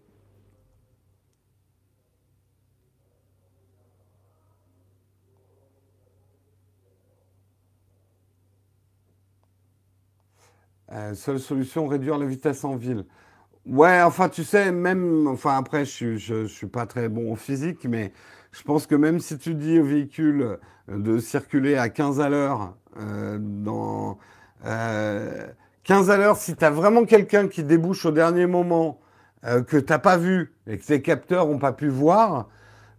Euh, seule solution, réduire la vitesse en ville. Ouais, enfin, tu sais, même, enfin, après, je ne suis pas très bon en physique, mais je pense que même si tu dis au véhicule de circuler à 15 à l'heure, euh, dans 15 euh, à l'heure, si tu as vraiment quelqu'un qui débouche au dernier moment euh, que tu n'as pas vu et que tes capteurs n'ont pas pu voir,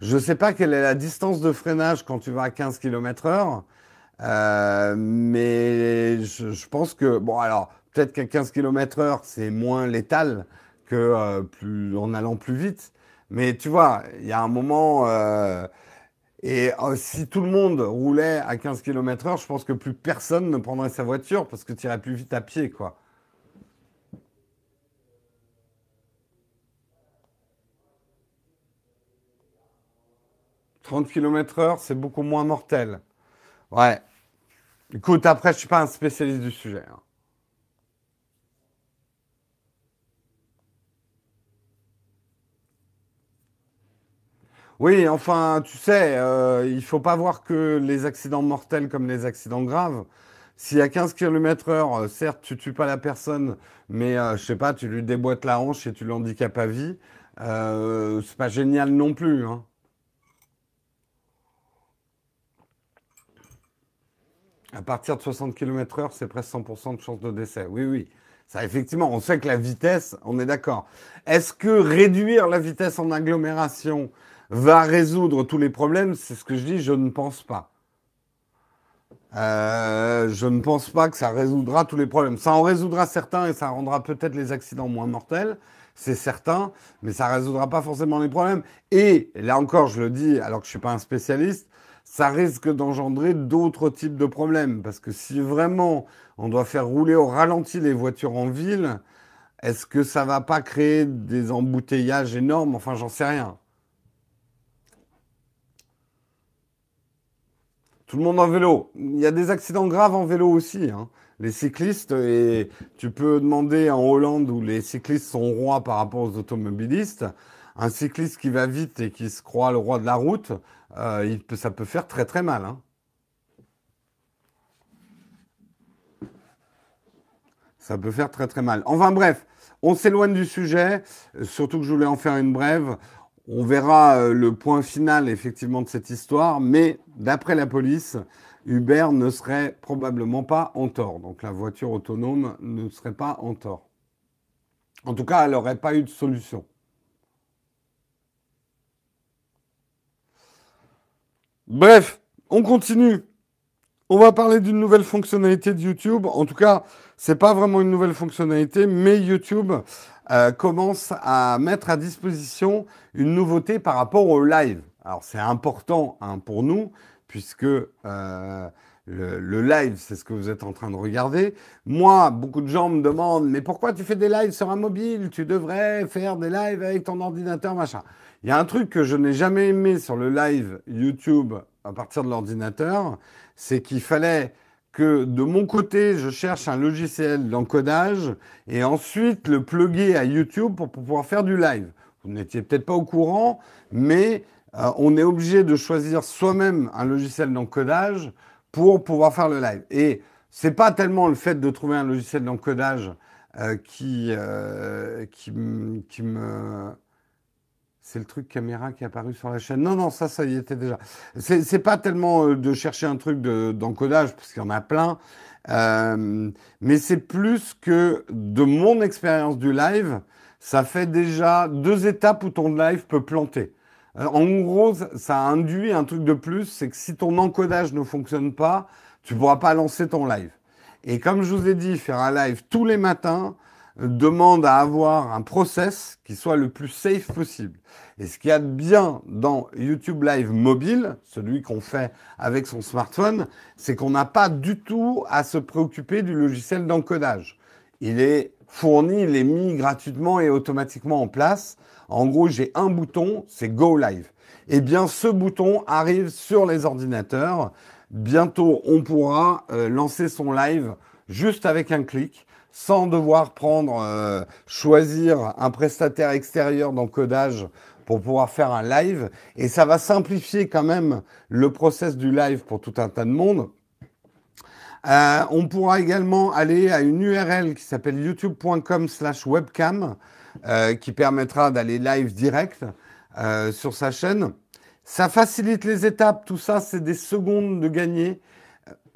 je sais pas quelle est la distance de freinage quand tu vas à 15 km heure, euh, mais je, pense que, bon alors, peut-être qu'à 15 km heure, c'est moins létal que euh, en allant plus vite. Mais tu vois, il y a un moment, et si tout le monde roulait à 15 km heure, je pense que plus personne ne prendrait sa voiture parce que tu irais plus vite à pied, quoi. 30 km heure, c'est beaucoup moins mortel. Ouais. Écoute, après, je suis pas un spécialiste du sujet. Hein. Oui, enfin, tu sais, euh, il faut pas voir que les accidents mortels comme les accidents graves. Si à 15 km heure, euh, certes, tu tues pas la personne, mais euh, je sais pas, tu lui déboîtes la hanche et tu l'handicapes à vie, euh, c'est pas génial non plus. Hein. À partir de 60 km/h, c'est presque 100% de chance de décès. Oui, oui. Ça, effectivement, on sait que la vitesse, on est d'accord. Est-ce que réduire la vitesse en agglomération va résoudre tous les problèmes C'est ce que je dis, je ne pense pas. Euh, je ne pense pas que ça résoudra tous les problèmes. Ça en résoudra certains et ça rendra peut-être les accidents moins mortels, c'est certain, mais ça ne résoudra pas forcément les problèmes. Et là encore, je le dis, alors que je ne suis pas un spécialiste, ça risque d'engendrer d'autres types de problèmes. Parce que si vraiment on doit faire rouler au ralenti les voitures en ville, est-ce que ça va pas créer des embouteillages énormes? Enfin, j'en sais rien. Tout le monde en vélo. Il y a des accidents graves en vélo aussi. Hein. Les cyclistes, et tu peux demander en Hollande où les cyclistes sont rois par rapport aux automobilistes, un cycliste qui va vite et qui se croit le roi de la route, euh, ça peut faire très très mal. Hein. Ça peut faire très très mal. Enfin bref, on s'éloigne du sujet, surtout que je voulais en faire une brève. On verra euh, le point final effectivement de cette histoire, mais d'après la police, Uber ne serait probablement pas en tort. Donc la voiture autonome ne serait pas en tort. En tout cas, elle n'aurait pas eu de solution. Bref, on continue. On va parler d'une nouvelle fonctionnalité de YouTube. En tout cas, c'est pas vraiment une nouvelle fonctionnalité, mais YouTube euh, commence à mettre à disposition une nouveauté par rapport au live. Alors c'est important hein, pour nous puisque euh, le, live, c'est ce que vous êtes en train de regarder. Moi, beaucoup de gens me demandent, mais pourquoi tu fais des lives sur un mobile? Tu devrais faire des lives avec ton ordinateur, machin. Il y a un truc que je n'ai jamais aimé sur le live YouTube à partir de l'ordinateur, c'est qu'il fallait que de mon côté, je cherche un logiciel d'encodage et ensuite le plugger à YouTube pour, pouvoir faire du live. Vous n'étiez peut-être pas au courant, mais euh, on est obligé de choisir soi-même un logiciel d'encodage pour pouvoir faire le live. Et c'est pas tellement le fait de trouver un logiciel d'encodage euh, qui, euh, qui, qui me c'est le truc caméra qui est apparu sur la chaîne. Non, non, ça, ça y était déjà. C'est pas tellement euh, de chercher un truc d'encodage, parce qu'il y en a plein, euh, mais c'est plus que de mon expérience du live, ça fait déjà deux étapes où ton live peut planter. en gros, ça induit un truc de plus, c'est que si ton encodage ne fonctionne pas, tu pourras pas lancer ton live. Et comme je vous ai dit, faire un live tous les matins, demande à avoir un process qui soit le plus safe possible. Et ce qu'il y a de bien dans YouTube Live mobile, celui qu'on fait avec son smartphone, c'est qu'on n'a pas du tout à se préoccuper du logiciel d'encodage. Il est fourni, il est mis gratuitement et automatiquement en place. En gros, j'ai un bouton, c'est Go Live. Eh bien, ce bouton arrive sur les ordinateurs. Bientôt, on pourra euh, lancer son live juste avec un clic sans devoir prendre, euh, choisir un prestataire extérieur d'encodage pour pouvoir faire un live. Et ça va simplifier quand même le process du live pour tout un tas de monde. Euh, on pourra également aller à une URL qui s'appelle youtube.com slash webcam euh, qui permettra d'aller live direct sur sa chaîne. Ça facilite les étapes, tout ça, c'est des secondes de gagner.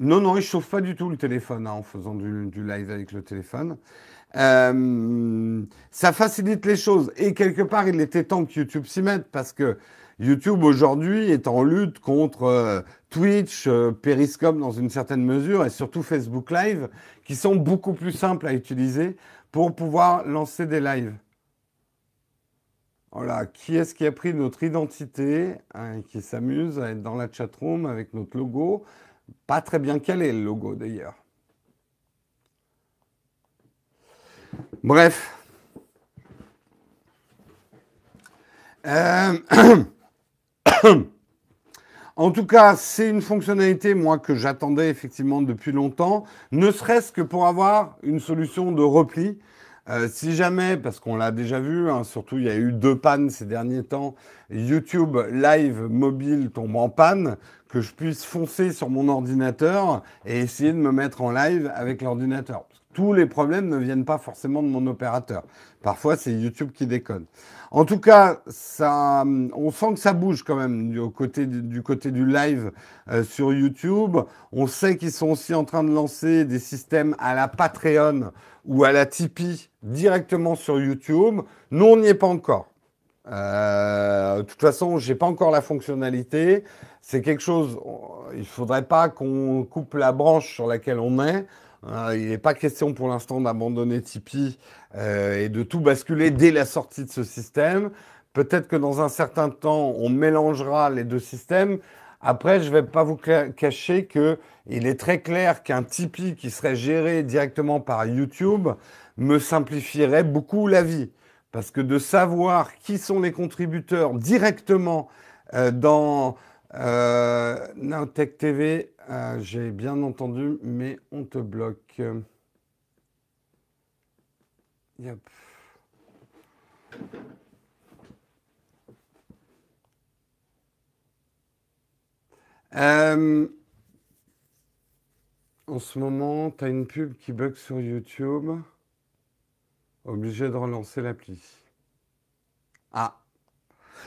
Non, non, il chauffe pas du tout le téléphone hein, en faisant du, live avec le téléphone. Euh, ça facilite les choses. Et quelque part, il était temps que YouTube s'y mette parce que YouTube aujourd'hui est en lutte contre euh, Twitch, euh, Periscope dans une certaine mesure et surtout Facebook Live qui sont beaucoup plus simples à utiliser pour pouvoir lancer des lives. Voilà, qui est-ce qui a pris notre identité, hein, qui s'amuse à être dans la chatroom avec notre logo Pas très bien calé le logo d'ailleurs. Bref. Euh, en tout cas, c'est une fonctionnalité, moi, que j'attendais effectivement depuis longtemps, ne serait-ce que pour avoir une solution de repli. Euh, si jamais, parce qu'on l'a déjà vu, hein, surtout il y a eu deux pannes ces derniers temps, YouTube Live mobile tombe en panne, que je puisse foncer sur mon ordinateur et essayer de me mettre en live avec l'ordinateur tous les problèmes ne viennent pas forcément de mon opérateur. Parfois, c'est YouTube qui déconne. En tout cas, ça, on sent que ça bouge quand même du côté du, côté du live euh, sur YouTube. On sait qu'ils sont aussi en train de lancer des systèmes à la Patreon ou à la Tipeee directement sur YouTube. Nous, on n'y est pas encore. Euh, de toute façon, j'ai pas encore la fonctionnalité. C'est quelque chose. Il faudrait pas qu'on coupe la branche sur laquelle on est. Hein, il n'est pas question pour l'instant d'abandonner Tipeee euh, et de tout basculer dès la sortie de ce système. Peut-être que dans un certain temps, on mélangera les deux systèmes. Après, je ne vais pas vous cacher que il est très clair qu'un Tipeee qui serait géré directement par YouTube me simplifierait beaucoup la vie. Parce que de savoir qui sont les contributeurs directement euh, dans euh, TV, euh, j'ai bien entendu, mais on te bloque. Yep. Euh, en ce moment, tu as une pub qui bug sur YouTube. Obligé de relancer l'appli. Ah.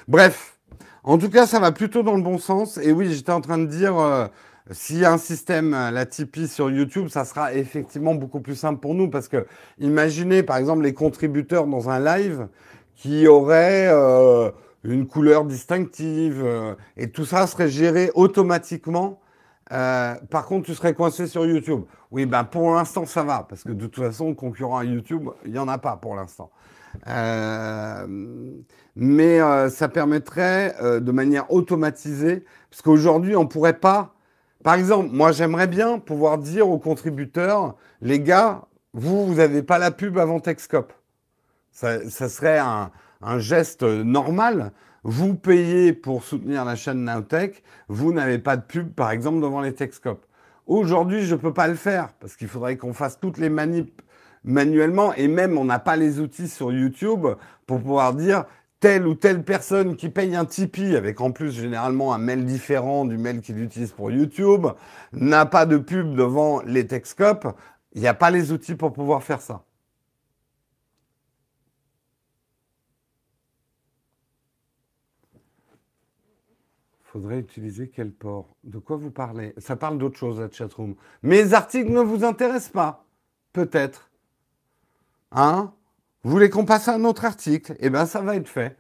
Bref. En tout cas, ça va plutôt dans le bon sens. Et oui, j'étais en train de dire, euh, s'il y a un système, euh, la Tipeee sur YouTube, ça sera effectivement beaucoup plus simple pour nous parce que imaginez par exemple les contributeurs dans un live qui auraient euh, une couleur distinctive euh, et tout ça serait géré automatiquement. par contre, tu serais coincé sur YouTube. Oui, ben pour l'instant ça va parce que de toute façon, concurrent à YouTube, il n'y en a pas pour l'instant. mais ça permettrait de manière automatisée, parce qu'aujourd'hui on ne pourrait pas par exemple, moi j'aimerais bien pouvoir dire aux contributeurs, les gars, vous, vous n'avez pas la pub avant Texcop. Ça, serait un, geste normal. Vous payez pour soutenir la chaîne Nowtech, vous n'avez pas de pub, par exemple, devant les Texcop. Aujourd'hui, je ne peux pas le faire parce qu'il faudrait qu'on fasse toutes les manips manuellement et même on n'a pas les outils sur YouTube pour pouvoir dire telle ou telle personne qui paye un Tipeee, avec en plus généralement un mail différent du mail qu'il utilise pour YouTube, n'a pas de pub devant les Texcopes, il n'y a pas les outils pour pouvoir faire ça. Faudrait utiliser quel port? De quoi vous parlez? Ça parle d'autre chose, la chatroom. Mes articles ne vous intéressent pas Peut-être. Hein? Vous voulez qu'on passe à un autre article? Eh bien, ça va être fait.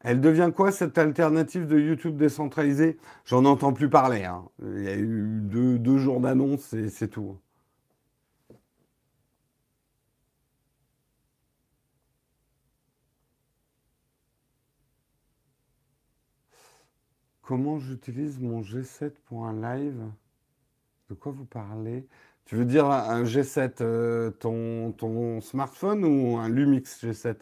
Elle devient quoi cette alternative de YouTube décentralisée J'en entends plus parler. Hein. Il y a eu deux, jours d'annonce et c'est tout. Comment j'utilise mon G7 pour un live? De quoi vous parlez? Tu veux dire un G7, euh, ton, ton smartphone ou un Lumix G7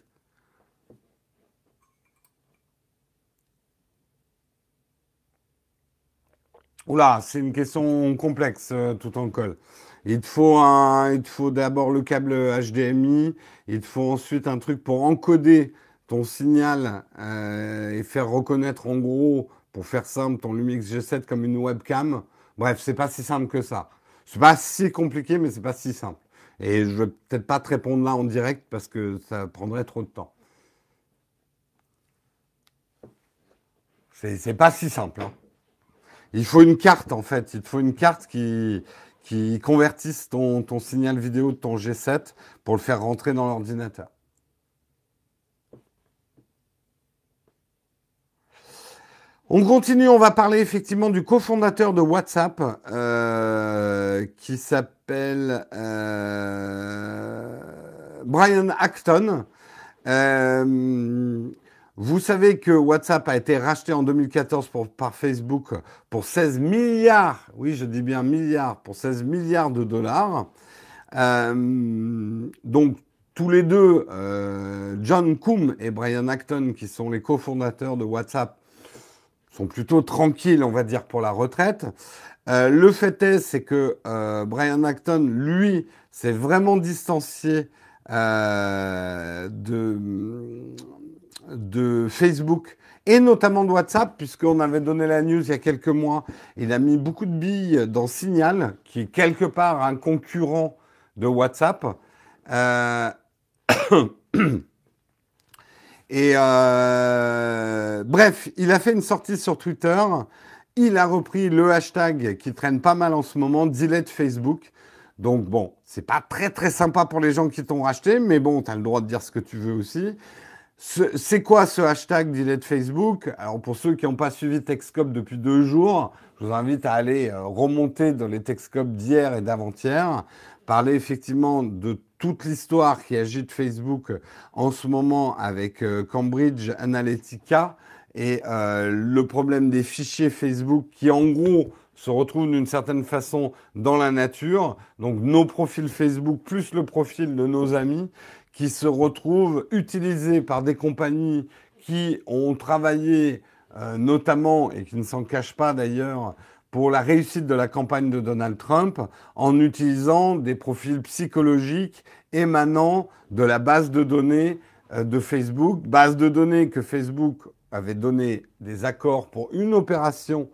Oula, c'est une question complexe euh, tout en colle. Il te faut faut d'abord le câble HDMI, il te faut ensuite un truc pour encoder ton signal euh, et faire reconnaître en gros, pour faire simple, ton Lumix G7 comme une webcam. Bref, c'est pas si simple que ça. C'est pas si compliqué, mais c'est pas si simple. Et je vais peut-être pas te répondre là en direct parce que ça prendrait trop de temps. C'est pas si simple. Hein. Il faut une carte en fait. Il faut une carte qui, qui convertissent ton, ton signal vidéo de ton G7 pour le faire rentrer dans l'ordinateur. On continue, on va parler effectivement du cofondateur de WhatsApp euh, qui s'appelle euh, Brian Acton. Euh, vous savez que WhatsApp a été racheté en 2014 par Facebook pour 16 milliards, oui je dis bien milliards, pour 16 milliards de dollars. donc tous les deux, John Coombe et Brian Acton, qui sont les cofondateurs de WhatsApp, sont plutôt tranquilles, on va dire, pour la retraite. Euh, le fait est, c'est que euh, Brian Acton, lui, s'est vraiment distancié euh, de, de Facebook et notamment de WhatsApp, puisqu'on avait donné la news il y a quelques mois. Il a mis beaucoup de billes dans Signal, qui est quelque part un concurrent de WhatsApp. Euh, bref, il a fait une sortie sur Twitter. Il a repris le hashtag qui traîne pas mal en ce moment, delete Facebook. Donc bon, c'est pas très très sympa pour les gens qui t'ont racheté, mais bon, tu as le droit de dire ce que tu veux aussi. C'est quoi ce hashtag delete Facebook? Alors pour ceux qui n'ont pas suivi Texcop depuis deux jours, je vous invite à aller euh, remonter dans les Texcop d'hier et d'avant-hier, parler effectivement de toute l'histoire qui agite Facebook en ce moment avec euh, Cambridge Analytica et euh, le problème des fichiers Facebook qui en gros se retrouvent d'une certaine façon dans la nature. Donc nos profils Facebook plus le profil de nos amis qui se retrouvent utilisés par des compagnies qui ont travaillé euh, notamment et qui ne s'en cachent pas d'ailleurs pour la réussite de la campagne de Donald Trump en utilisant des profils psychologiques émanant de la base de données euh, de Facebook, base de données que Facebook avait donné des accords pour une opération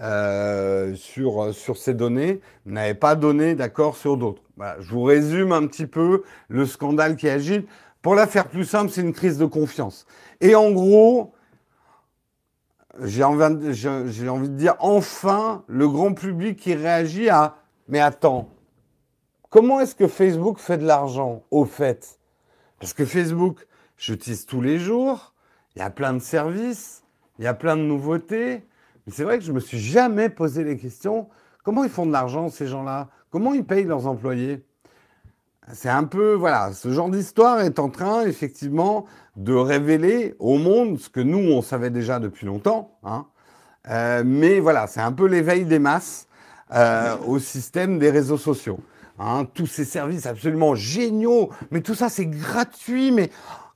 euh, sur, sur ces données, n'avait pas donné d'accord sur d'autres. je vous résume un petit peu le scandale qui agite. Pour la faire plus simple, c'est une crise de confiance. Et en gros, j'ai envie, de dire enfin le grand public qui réagit à mais attends, comment est-ce que Facebook fait de l'argent au fait? Parce que Facebook, j'utilise tous les jours, il y a plein de services, il y a plein de nouveautés, mais c'est vrai que je me suis jamais posé les questions comment ils font de l'argent ces gens-là? Comment ils payent leurs employés? C'est un peu, voilà, ce genre d'histoire est en train effectivement de révéler au monde ce que nous, on savait déjà depuis longtemps. Hein. Euh, mais voilà, c'est un peu l'éveil des masses euh, au système des réseaux sociaux. Hein. Tous ces services absolument géniaux, mais tout ça c'est gratuit, mais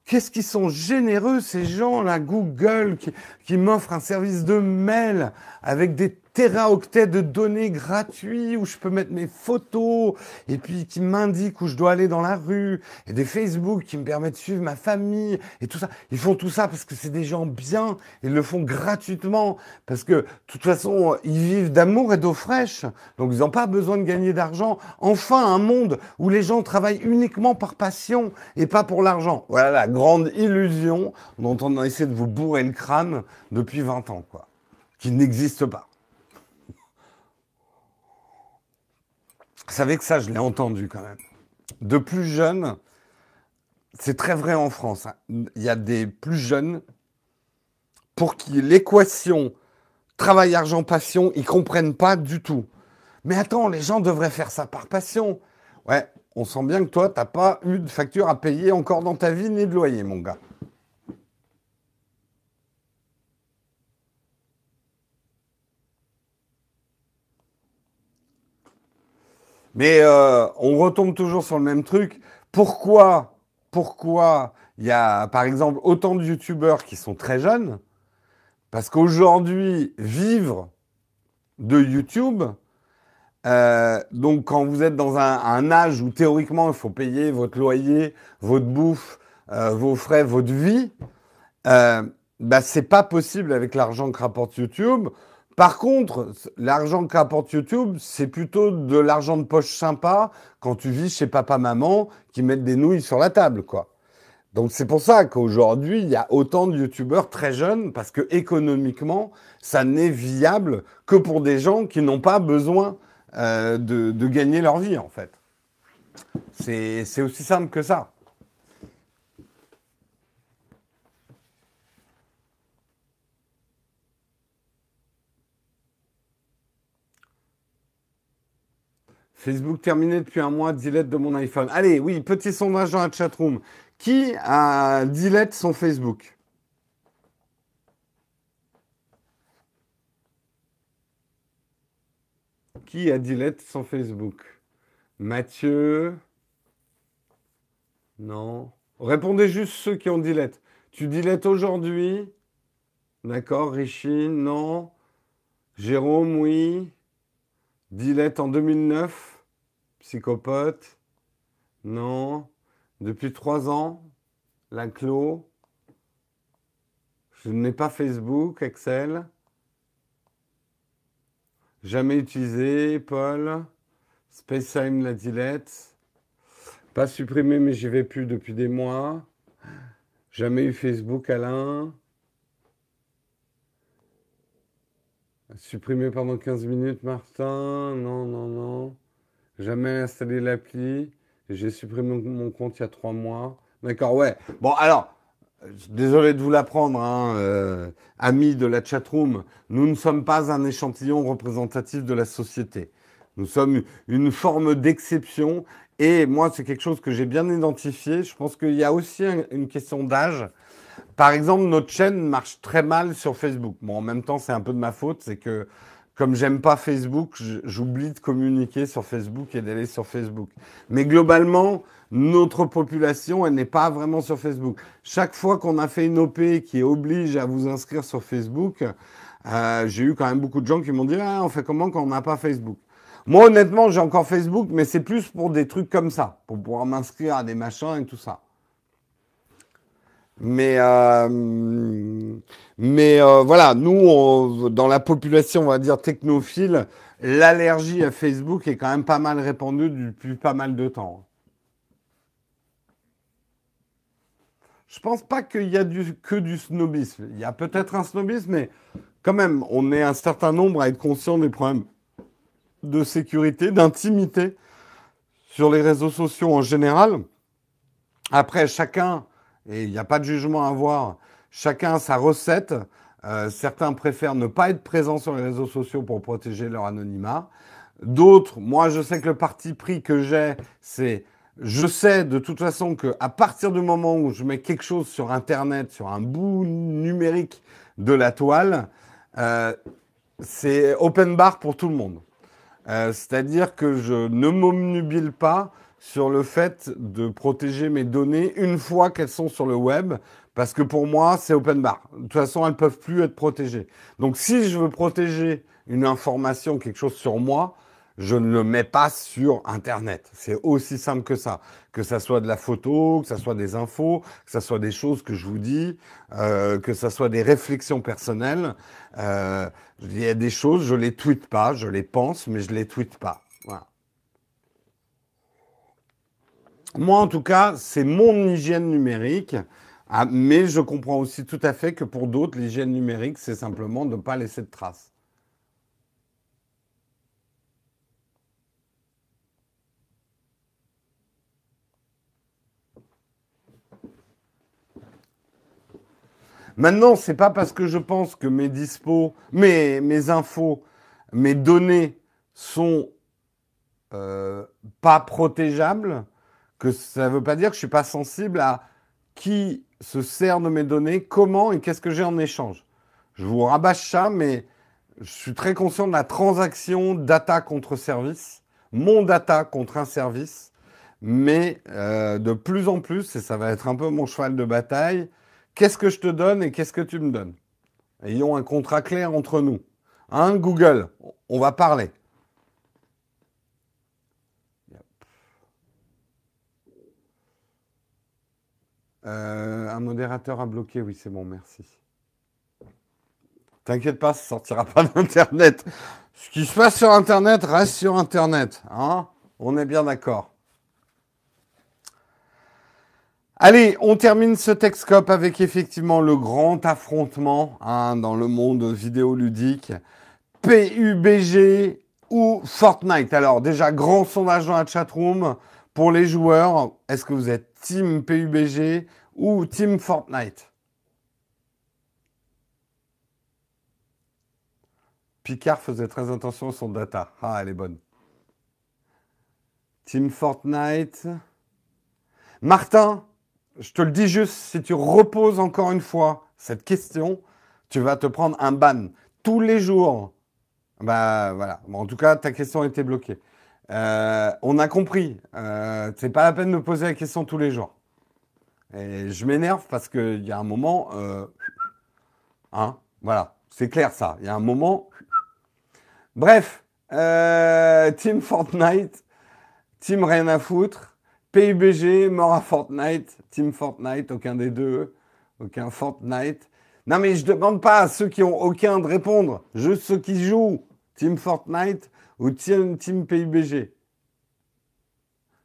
Qu'est-ce qu'ils sont généreux ces gens là, Google qui, qui m'offre un service de mail avec des téraoctets de données gratuits où je peux mettre mes photos et puis qui m'indique où je dois aller dans la rue et des Facebook qui me permettent de suivre ma famille et tout ça. Ils font tout ça parce que c'est des gens bien, ils le font gratuitement parce que de toute façon, ils vivent d'amour et d'eau fraîche. Donc ils n'ont pas besoin de gagner d'argent. Enfin, un monde où les gens travaillent uniquement par passion et pas pour l'argent. Voilà la grande illusion dont on a essayé de vous bourrer le crâne depuis 20 ans, quoi. Qui n'existe pas. Vous savez que ça, je l'ai entendu quand même. De plus jeunes, c'est très vrai en France. Hein. Il y a des plus jeunes pour qui l'équation travail, argent, passion, ils comprennent pas du tout. Mais attends, les gens devraient faire ça par passion. Ouais, on sent bien que toi, tu n'as pas eu de facture à payer encore dans ta vie, ni de loyer, mon gars. Mais euh, on retombe toujours sur le même truc. Pourquoi, pourquoi il y a, par exemple, autant de youtubeurs qui sont très jeunes? Parce qu'aujourd'hui, vivre de YouTube, euh, donc quand vous êtes dans un, âge où théoriquement il faut payer votre loyer, votre bouffe, euh, vos frais, votre vie, bah, c'est pas possible avec l'argent que rapporte YouTube. Par contre, l'argent qu'apporte YouTube, c'est plutôt de l'argent de poche sympa quand tu vis chez papa-maman qui mettent des nouilles sur la table, quoi. Donc c'est pour ça qu'aujourd'hui, il y a autant de youtubeurs très jeunes parce que économiquement, ça n'est viable que pour des gens qui n'ont pas besoin euh, de, de, gagner leur vie, en fait. C'est aussi simple que ça. Facebook terminé depuis un mois, delete de mon iPhone. Allez, oui, petit sondage dans la chatroom. Qui a delete son Facebook? Qui a delete son Facebook? Mathieu? Non. Répondez juste ceux qui ont delete. Tu delete aujourd'hui? D'accord, Richine? Non. Jérôme, oui. Delete en 2009 Psychopathe Non. Depuis trois ans La clos Je n'ai pas Facebook, Excel. Jamais utilisé, Paul. Spacetime la dilette. Pas supprimé, mais j'y vais plus depuis des mois. Jamais eu Facebook, Alain. Supprimé pendant 15 minutes, Martin. Non, non, non. Jamais installé l'appli. J'ai supprimé mon compte il y a trois mois. D'accord, ouais. Bon, alors, désolé de vous l'apprendre, hein, euh, amis de la chatroom, nous ne sommes pas un échantillon représentatif de la société. Nous sommes une forme d'exception. Et moi, c'est quelque chose que j'ai bien identifié. Je pense qu'il y a aussi une question d'âge. Par exemple, notre chaîne marche très mal sur Facebook. Bon, en même temps, c'est un peu de ma faute. C'est que comme j'aime pas Facebook, j'oublie de communiquer sur Facebook et d'aller sur Facebook. Mais globalement, notre population, elle n'est pas vraiment sur Facebook. Chaque fois qu'on a fait une OP qui oblige à vous inscrire sur Facebook, euh, j'ai eu quand même beaucoup de gens qui m'ont dit ah, on fait comment quand on n'a pas Facebook? Moi, honnêtement, j'ai encore Facebook, mais c'est plus pour des trucs comme ça, pour pouvoir m'inscrire à des machins et tout ça. Mais, euh, mais euh, voilà, nous, dans la population, on va dire technophile, l'allergie à Facebook est quand même pas mal répandue depuis pas mal de temps. Je pense pas qu'il y a du, que du snobisme. Il y a peut-être un snobisme, mais quand même, on est un certain nombre à être conscient des problèmes de sécurité, d'intimité sur les réseaux sociaux en général. Après, chacun et il n'y a pas de jugement à avoir. Chacun a sa recette. Euh, certains préfèrent ne pas être présents sur les réseaux sociaux pour protéger leur anonymat. D'autres, moi je sais que le parti pris que j'ai, c'est je sais de toute façon que à partir du moment où je mets quelque chose sur Internet, sur un bout numérique de la toile, euh, c'est open bar pour tout le monde. Euh, c'est-à-dire que je ne m'omnubile pas sur le fait de protéger mes données une fois qu'elles sont sur le web, parce que pour moi, c'est open bar. De toute façon, elles ne peuvent plus être protégées. Donc si je veux protéger une information, quelque chose sur moi, je ne le mets pas sur Internet. C'est aussi simple que ça. Que ça soit de la photo, que ça soit des infos, que ça soit des choses que je vous dis, euh, que ça soit des réflexions personnelles. Euh, il y a des choses, je les tweete pas, je les pense, mais je les tweete pas. Moi, en tout cas, c'est mon hygiène numérique. Ah, mais je comprends aussi tout à fait que pour d'autres, l'hygiène numérique, c'est simplement de ne pas laisser de traces. Maintenant, c'est pas parce que je pense que mes dispos, mes, mes infos, mes données sont euh, pas protégeables que ça ne veut pas dire que je ne suis pas sensible à qui se sert de mes données, comment et qu'est-ce que j'ai en échange. Je vous rabâche ça, mais je suis très conscient de la transaction data contre service, mon data contre un service, mais euh, de plus en plus, et ça va être un peu mon cheval de bataille, qu'est-ce que je te donne et qu'est-ce que tu me donnes? Ayons un contrat clair entre nous. Hein, Google, on va parler. Euh, un modérateur à bloquer, oui, c'est bon, merci. T'inquiète pas, ça sortira pas d'Internet. Ce qui se passe sur Internet reste sur Internet. Hein on est bien d'accord. Allez, on termine ce Texcope avec effectivement le grand affrontement hein, dans le monde vidéoludique. PUBG ou Fortnite Alors déjà, grand sondage dans la chatroom. Pour les joueurs, est-ce que vous êtes Team PUBG ou Team Fortnite? Picard faisait très attention à son data. Ah, elle est bonne. Team Fortnite. Martin, je te le dis juste, si tu reposes encore une fois cette question, tu vas te prendre un ban tous les jours. Bah voilà. en tout cas, ta question a été bloquée. Euh, on a compris. Euh, c'est pas la peine de poser la question tous les jours. Et je m'énerve parce qu'il y a un moment. Euh, hein, voilà. C'est clair ça. Il y a un moment. Bref, euh, Team Fortnite, Team rien à foutre, PUBG, mort à Fortnite, Team Fortnite, aucun des deux, aucun Fortnite. Non mais je demande pas à ceux qui ont aucun de répondre, juste ceux qui jouent. Team Fortnite ou Team, team PUBG.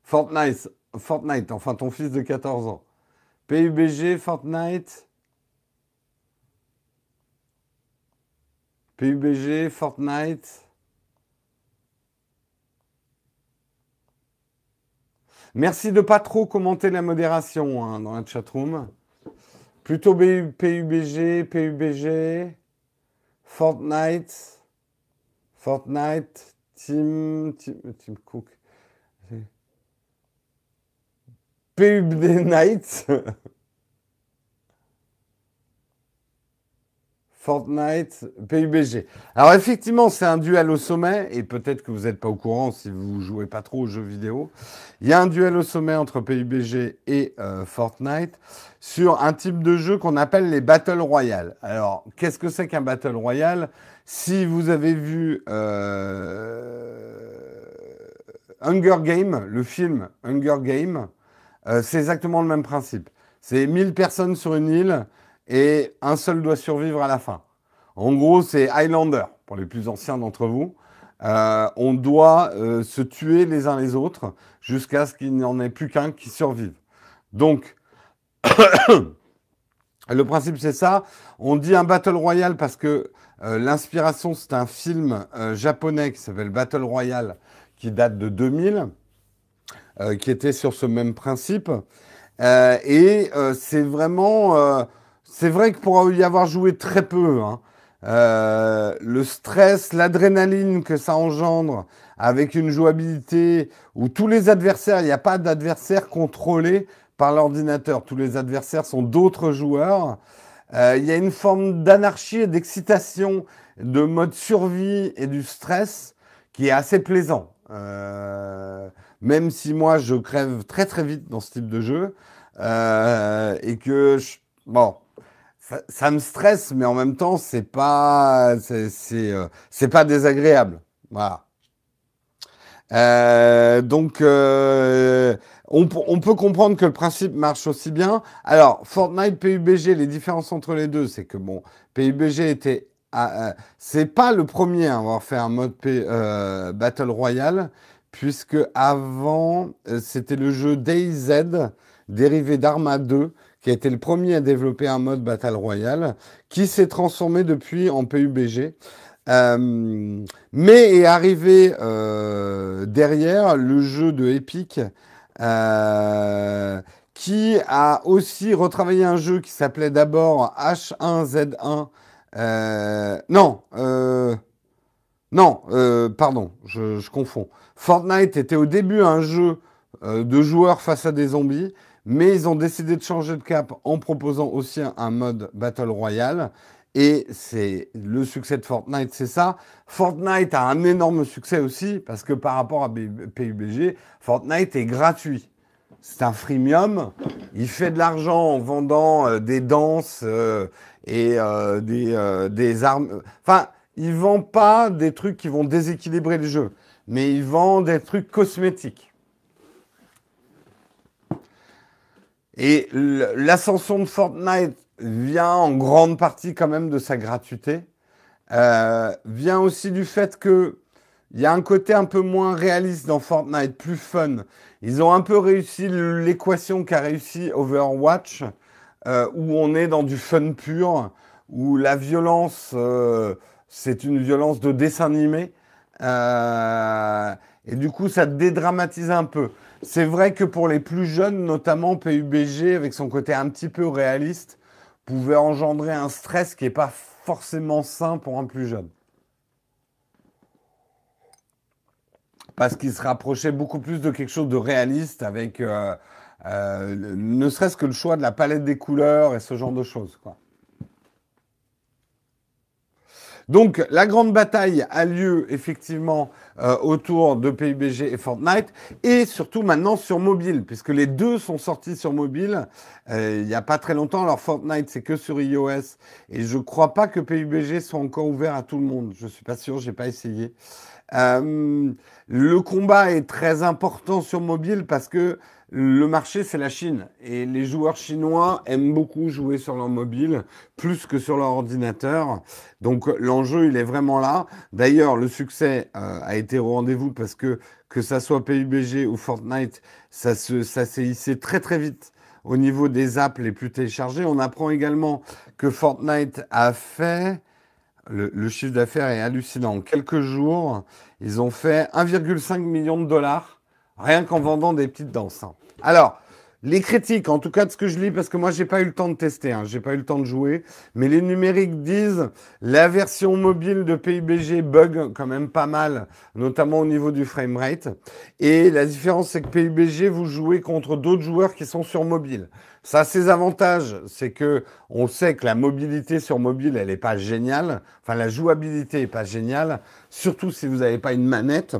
Fortnite, Fortnite, enfin ton fils de 14 ans. PUBG, Fortnite. PUBG, Fortnite. Merci de pas trop commenter la modération hein, dans la chatroom. Plutôt PUBG, PUBG, Fortnite, Fortnite, Team, Team, Team Cook, PUBG Night. Fortnite, PUBG. Alors effectivement, c'est un duel au sommet, et peut-être que vous n'êtes pas au courant si vous jouez pas trop aux jeux vidéo. Il y a un duel au sommet entre PUBG et euh, Fortnite sur un type de jeu qu'on appelle les Battle Royale. Alors, qu'est-ce que c'est qu'un Battle Royale? Si vous avez vu euh, Hunger Game, le film Hunger Game, euh, c'est exactement le même principe. C'est 1000 personnes sur une île et un seul doit survivre à la fin. En gros, c'est Highlander, pour les plus anciens d'entre vous. Euh, on doit euh, se tuer les uns les autres jusqu'à ce qu'il n'y en ait plus qu'un qui survive. Donc, le principe c'est ça. On dit un Battle Royale parce que euh, l'inspiration c'est un film japonais qui s'appelle Battle Royale qui date de 2000, qui était sur ce même principe. et c'est vraiment c'est vrai que pour y avoir joué très peu, hein, euh, le stress, l'adrénaline que ça engendre avec une jouabilité où tous les adversaires, il n'y a pas d'adversaire contrôlé l'ordinateur, tous les adversaires sont d'autres joueurs. Euh, il y a une forme d'anarchie et d'excitation, de mode survie et du stress qui est assez plaisant. Euh, même si moi je crève très très vite dans ce type de jeu et que bon, ça, me stresse, mais en même temps, c'est pas, c'est, euh, pas désagréable. Voilà. Euh, donc, euh, on, peut comprendre que le principe marche aussi bien. Alors, Fortnite, PUBG, les différences entre les deux, c'est que bon, PUBG était, c'est pas le premier à avoir fait un mode Battle Royale, puisque avant, c'était le jeu DayZ, dérivé d'Arma 2, qui a été le premier à développer un mode Battle Royale, qui s'est transformé depuis en PUBG. Euh, mais est arrivé euh, derrière le jeu de Epic, euh, qui a aussi retravaillé un jeu qui s'appelait d'abord H1Z1. non, non, pardon, je, confonds. Fortnite était au début un jeu de joueurs face à des zombies mais ils ont décidé de changer de cap en proposant aussi un, mode Battle Royale. Et c'est le succès de Fortnite, c'est ça. Fortnite a un énorme succès aussi parce que par rapport à PUBG, Fortnite est gratuit. C'est un freemium. Il fait de l'argent en vendant euh, des danses euh, et euh, des, des armes. Enfin, il vend pas des trucs qui vont déséquilibrer le jeu, mais il vend des trucs cosmétiques. Et l'ascension de Fortnite vient en grande partie quand même de sa gratuité. Euh, vient aussi du fait que il y a un côté un peu moins réaliste dans Fortnite, plus fun. Ils ont un peu réussi l'équation qu'a réussi Overwatch, euh, où on est dans du fun pur, où la violence, euh, c'est une violence de dessin animé. Et du coup, ça dédramatise un peu. C'est vrai que pour les plus jeunes, notamment PUBG, avec son côté un petit peu réaliste, pouvait engendrer un stress qui n'est pas forcément sain pour un plus jeune. Parce qu'il se rapprochait beaucoup plus de quelque chose de réaliste avec euh, euh, ne serait-ce que le choix de la palette des couleurs et ce genre de choses. Donc la grande bataille a lieu effectivement euh, autour de PUBG et Fortnite et surtout maintenant sur mobile puisque les deux sont sortis sur mobile euh, il n'y a pas très longtemps. Alors Fortnite c'est que sur iOS et je crois pas que PUBG soit encore ouvert à tout le monde. Je suis pas sûr, j'ai pas essayé. Euh, le combat est très important sur mobile parce que le marché, c'est la Chine. Et les joueurs chinois aiment beaucoup jouer sur leur mobile, plus que sur leur ordinateur. Donc l'enjeu, il est vraiment là. D'ailleurs, le succès euh, a été au rendez-vous parce que que ça soit PUBG ou Fortnite, ça se, ça s'est hissé très très vite au niveau des apps les plus téléchargées. On apprend également que Fortnite a fait le, le chiffre d'affaires est hallucinant. En quelques jours, ils ont fait 1,5 million de dollars rien qu'en vendant des petites danses. Hein. Alors, les critiques, en tout cas de ce que je lis, parce que moi j'ai pas eu le temps de tester, hein, j'ai pas eu le temps de jouer, mais les numériques disent la version mobile de PUBG bug quand même pas mal, notamment au niveau du framerate. Et la différence c'est que PUBG vous jouez contre d'autres joueurs qui sont sur mobile. Ça a ses avantages, c'est que on sait que la mobilité sur mobile elle est pas géniale, enfin la jouabilité est pas géniale, surtout si vous n'avez pas une manette.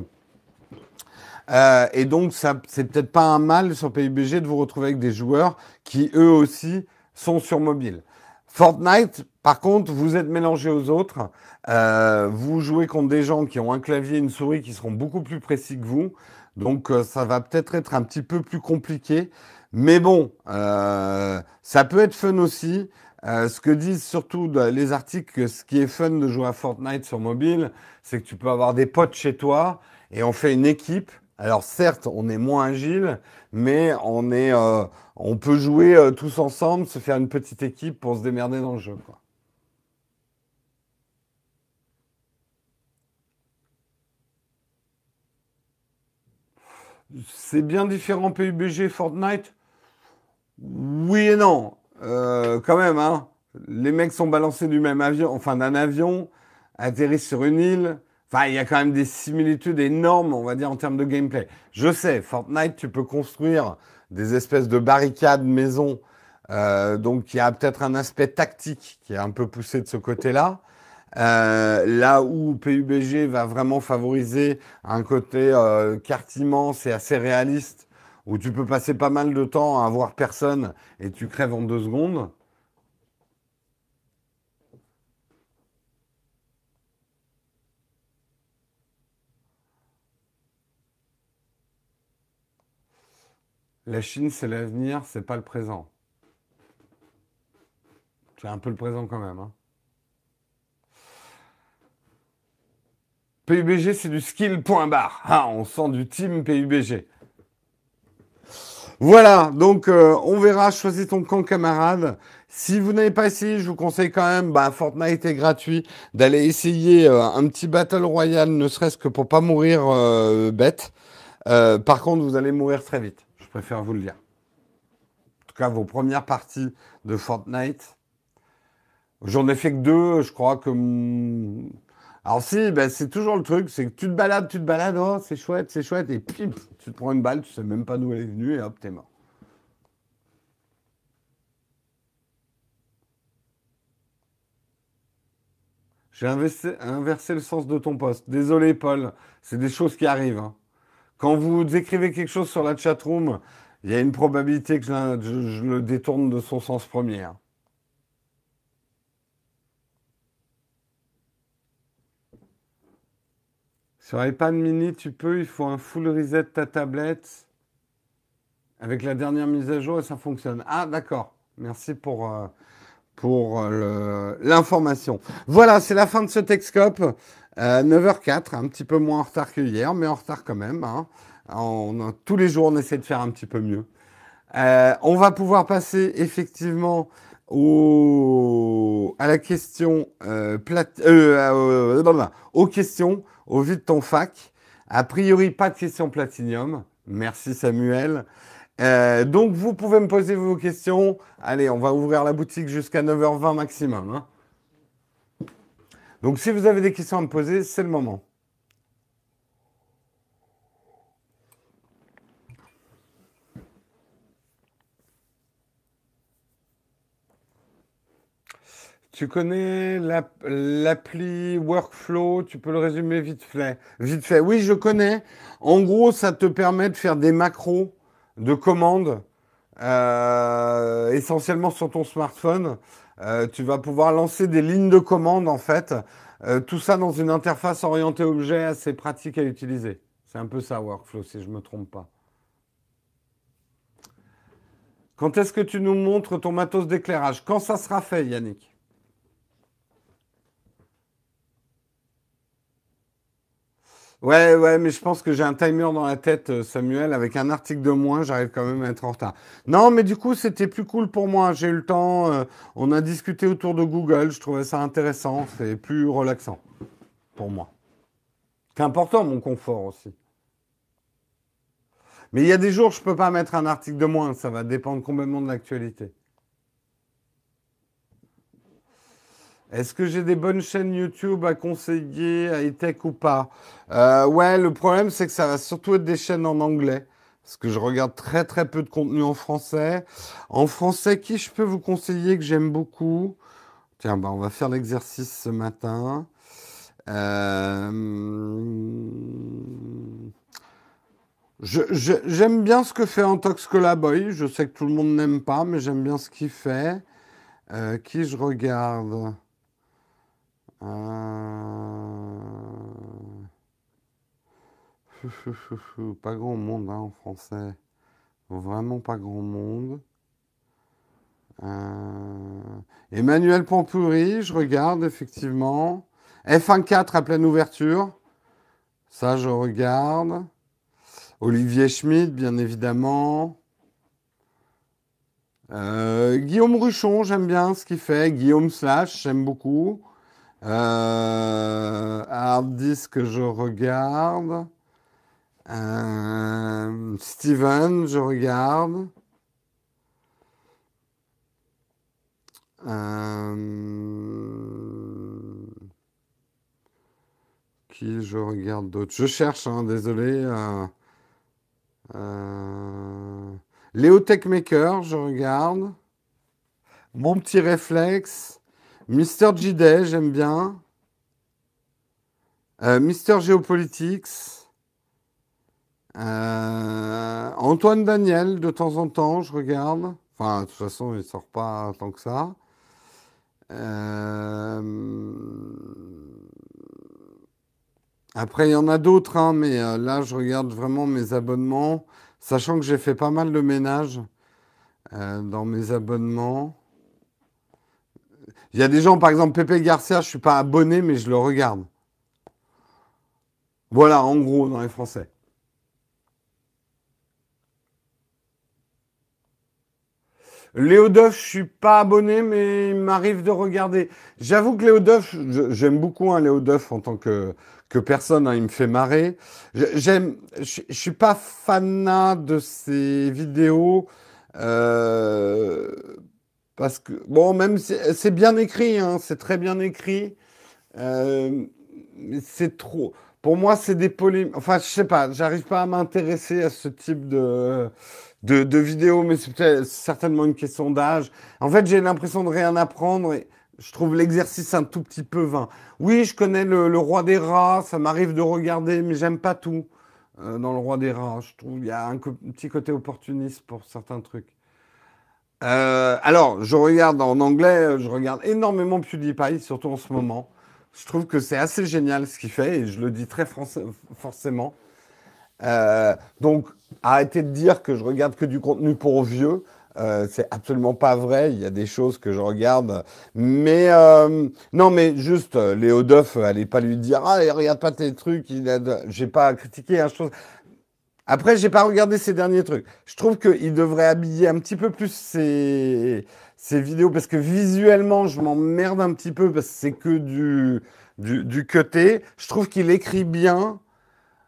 Euh, et donc, ça, c'est peut-être pas un mal sur PUBG de vous retrouver avec des joueurs qui, eux aussi, sont sur mobile. Fortnite, par contre, vous êtes mélangé aux autres. Euh, vous jouez contre des gens qui ont un clavier et une souris qui seront beaucoup plus précis que vous. Donc, euh, ça va peut-être être un petit peu plus compliqué. Mais bon, ça peut être fun aussi. ce que disent surtout les articles, ce qui est fun de jouer à Fortnite sur mobile, c'est que tu peux avoir des potes chez toi et on fait une équipe alors certes, on est moins agile, mais on euh, peut jouer euh, tous ensemble, se faire une petite équipe pour se démerder dans le jeu. C'est bien différent PUBG, Fortnite? Oui et non. Euh, quand même, hein. Les mecs sont balancés du même avion, enfin d'un avion, atterrissent sur une île. Enfin, il y a quand même des similitudes énormes, on va dire, en termes de gameplay. Je sais, Fortnite, tu peux construire des espèces de barricades maison. Euh, donc, il y a peut-être un aspect tactique qui est un peu poussé de ce côté-là. Euh, là où PUBG va vraiment favoriser un côté euh, immense et assez réaliste, où tu peux passer pas mal de temps à voir personne et tu crèves en deux secondes. La Chine, c'est l'avenir, c'est pas le présent. C'est un peu le présent quand même. Hein. PUBG, c'est du skill point. Ah, on sent du team PUBG. Voilà, donc euh, on verra, choisis ton camp camarade. Si vous n'avez pas essayé, je vous conseille quand même, bah, Fortnite est gratuit, d'aller essayer euh, un petit Battle Royale, ne serait-ce que pour pas mourir euh, bête. par contre, vous allez mourir très vite préfère vous le dire. En tout cas, vos premières parties de Fortnite. J'en ai fait que deux, je crois que. Alors si, ben, c'est toujours le truc, c'est que tu te balades, tu te balades, oh, c'est chouette, c'est chouette, et puis tu te prends une balle, tu sais même pas d'où elle est venue, et hop, t'es mort. J'ai inversé, le sens de ton poste. Désolé, Paul, c'est des choses qui arrivent. Hein. Quand vous écrivez quelque chose sur la chatroom, il y a une probabilité que je, le détourne de son sens premier. Hein. Sur iPad mini, tu peux, il faut un full reset de ta tablette avec la dernière mise à jour et ça fonctionne. Ah, d'accord. Merci pour, euh, pour euh, l'information. Voilà, c'est la fin de ce Texcope. 9h04, euh, un petit peu moins en retard que hier, mais en retard quand même. Hein. Tous les jours, on essaie de faire un petit peu mieux. Euh, on va pouvoir passer effectivement à la question euh, aux questions au vu de ton fac. A priori, pas de questions platinium. Merci Samuel. donc vous pouvez me poser vos questions. Allez, on va ouvrir la boutique jusqu'à 9h20 maximum. Hein. Donc si vous avez des questions à me poser, c'est le moment. Tu connais l'appli Workflow? Tu peux le résumer vite fait. Vite. Oui, je connais. En gros, ça te permet de faire des macros de commandes, euh, essentiellement sur ton smartphone. Euh, tu vas pouvoir lancer des lignes de commande en fait. Euh, tout ça dans une interface orientée objet assez pratique à utiliser. C'est un peu ça, Workflow, si je ne me trompe pas. Quand est-ce que tu nous montres ton matos d'éclairage? Quand ça sera fait, Yannick? Ouais, ouais, mais je pense que j'ai un timer dans la tête, euh, Samuel. Avec un article de moins, j'arrive quand même à être en retard. Non, mais du coup, c'était plus cool pour moi. J'ai eu le temps. Euh, on a discuté autour de Google. Je trouvais ça intéressant. C'est plus relaxant pour moi. C'est important, mon confort aussi. Mais il y a des jours, je ne peux pas mettre un article de moins. Ça va dépendre complètement de l'actualité. Est-ce que j'ai des bonnes chaînes YouTube à conseiller, high-tech ou pas? Euh, Ouais, le problème, c'est que ça va surtout être des chaînes en anglais. Parce que je regarde très très peu de contenu en français. En français, qui je peux vous conseiller que j'aime beaucoup? Tiens, bah, on va faire l'exercice ce matin. Euh, j'aime bien ce que fait Antox Colaboy. Je sais que tout le monde n'aime pas, mais j'aime bien ce qu'il fait. Euh, qui je regarde? Euh, pas grand monde hein, en français. Vraiment pas grand monde. Euh, Emmanuel Pampoury, je regarde effectivement. F1.4 à pleine ouverture. Ça, je regarde. Olivier Schmidt, bien évidemment. Euh, Guillaume Ruchon, j'aime bien ce qu'il fait. Guillaume Slash, j'aime beaucoup. Euh, hard disk, je regarde. Euh, Steven, je regarde. Euh, qui je regarde d'autres Je cherche, hein, désolé. Euh, Léo Techmaker, je regarde. Mon petit réflexe. Mister JD, j'aime bien. Euh, Mister Géopolitics. Euh, Antoine Daniel, de temps en temps, je regarde. Enfin, de toute façon, il ne sort pas tant que ça. Euh, après, il y en a d'autres, hein, mais là, je regarde vraiment mes abonnements, sachant que j'ai fait pas mal de ménage dans mes abonnements. Il y a des gens, par exemple, Pepe Garcia, je ne suis pas abonné, mais je le regarde. Voilà, en gros, dans les Français. Léo Duff, je suis pas abonné, mais il m'arrive de regarder. J'avoue que Léo Duff, j'aime beaucoup hein, Léo Duff en tant que, personne, hein, il me fait marrer. J'aime, je, ne suis pas fanat de ses vidéos euh, parce que, bon, même c'est bien écrit, hein, c'est très bien écrit. Euh, c'est trop. Pour moi, c'est des polémiques. Enfin, je sais pas, j'arrive pas à m'intéresser à ce type de, de, de vidéos, mais c'est certainement une question d'âge. En fait, j'ai l'impression de rien apprendre et je trouve l'exercice un tout petit peu vain. Oui, je connais le, roi des rats, ça m'arrive de regarder, mais j'aime pas tout euh, dans le roi des rats. Je trouve qu'il y a un petit côté opportuniste pour certains trucs. Euh, alors, je regarde en anglais, je regarde énormément PewDiePie, surtout en ce moment. Je trouve que c'est assez génial ce qu'il fait et je le dis très forcément. Euh, donc, arrêtez de dire que je regarde que du contenu pour vieux. Euh, c'est absolument pas vrai. Il y a des choses que je regarde, mais non, mais juste Léo Duff, allez pas lui dire ah regarde pas tes trucs. J'ai pas critiqué. Hein, chose Après, j'ai pas regardé ces derniers trucs. Je trouve qu'il devrait habiller un petit peu plus ses, vidéos parce que visuellement, je m'emmerde un petit peu parce que c'est que du, du, cuté. Je trouve qu'il écrit bien,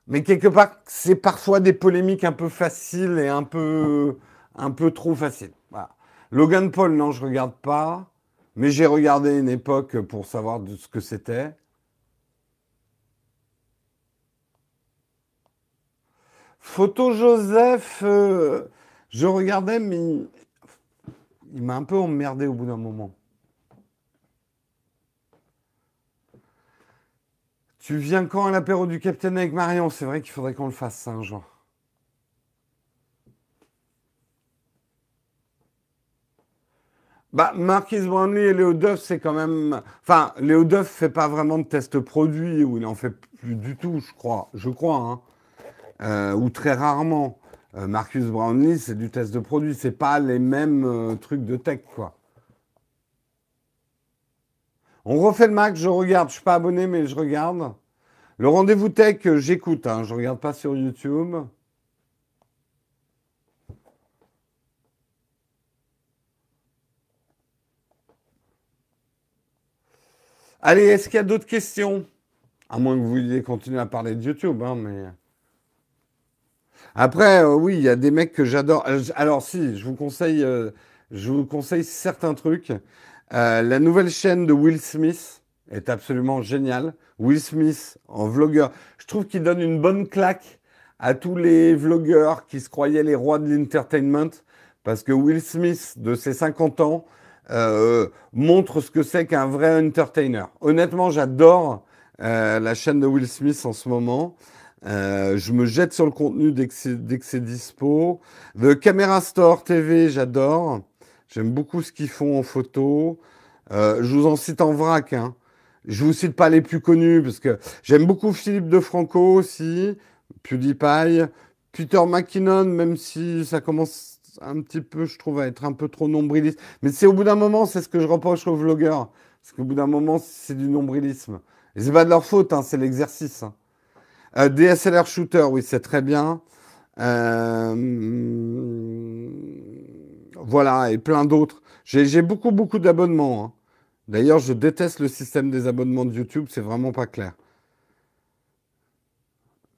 mais quelque part, c'est parfois des polémiques un peu faciles et un peu, un peu trop faciles. Logan Paul, non, je regarde pas, mais j'ai regardé une époque pour savoir de ce que c'était. Photo Joseph, euh, je regardais, mais il, m'a un peu emmerdé au bout d'un moment. Tu viens quand à l'apéro du Capitaine avec Marion? C'est vrai qu'il faudrait qu'on le fasse un jour. Bah, Marquis Brownlee et Léo Duff, c'est quand même. Enfin, Léo Duff fait pas vraiment de test produit, ou il en fait plus du tout, je crois. Je crois, hein. Euh, ou très rarement. Euh, Marcus Brownlee, c'est du test de produit, c'est pas les mêmes euh, trucs de tech, quoi. On refait le Mac, je regarde, je suis pas abonné, mais je regarde. Le rendez-vous tech, j'écoute, hein, je regarde pas sur YouTube. Allez, est-ce qu'il y a d'autres questions? À moins que vous vouliez continuer à parler de YouTube, hein, mais. Après, euh, oui, il y a des mecs que j'adore. Euh, alors, si, je vous conseille, euh, je vous conseille certains trucs. la nouvelle chaîne de Will Smith est absolument géniale. Will Smith en vlogueur. Je trouve qu'il donne une bonne claque à tous les vlogueurs qui se croyaient les rois de l'entertainment. Parce que Will Smith, de ses 50 ans, montre ce que c'est qu'un vrai entertainer. Honnêtement, j'adore la chaîne de Will Smith en ce moment. Euh, je me jette sur le contenu dès que c'est dispo. The Camera Store TV, j'adore. J'aime beaucoup ce qu'ils font en photo. Euh, je vous en cite en vrac. Hein. Je vous cite pas les plus connus parce que j'aime beaucoup Philippe De Franco aussi, PewDiePie, Peter McKinnon, même si ça commence un petit peu, je trouve, à être un peu trop nombriliste. Mais c'est au bout d'un moment, c'est ce que je reproche aux vlogueurs. Parce qu'au bout d'un moment, c'est du nombrilisme. Et c'est pas de leur faute, hein, c'est l'exercice. Hein. Euh, DSLR Shooter, oui, c'est très bien. Euh, voilà, et plein d'autres. J'ai beaucoup, beaucoup d'abonnements. Hein. D'ailleurs, je déteste le système des abonnements de YouTube, c'est vraiment pas clair.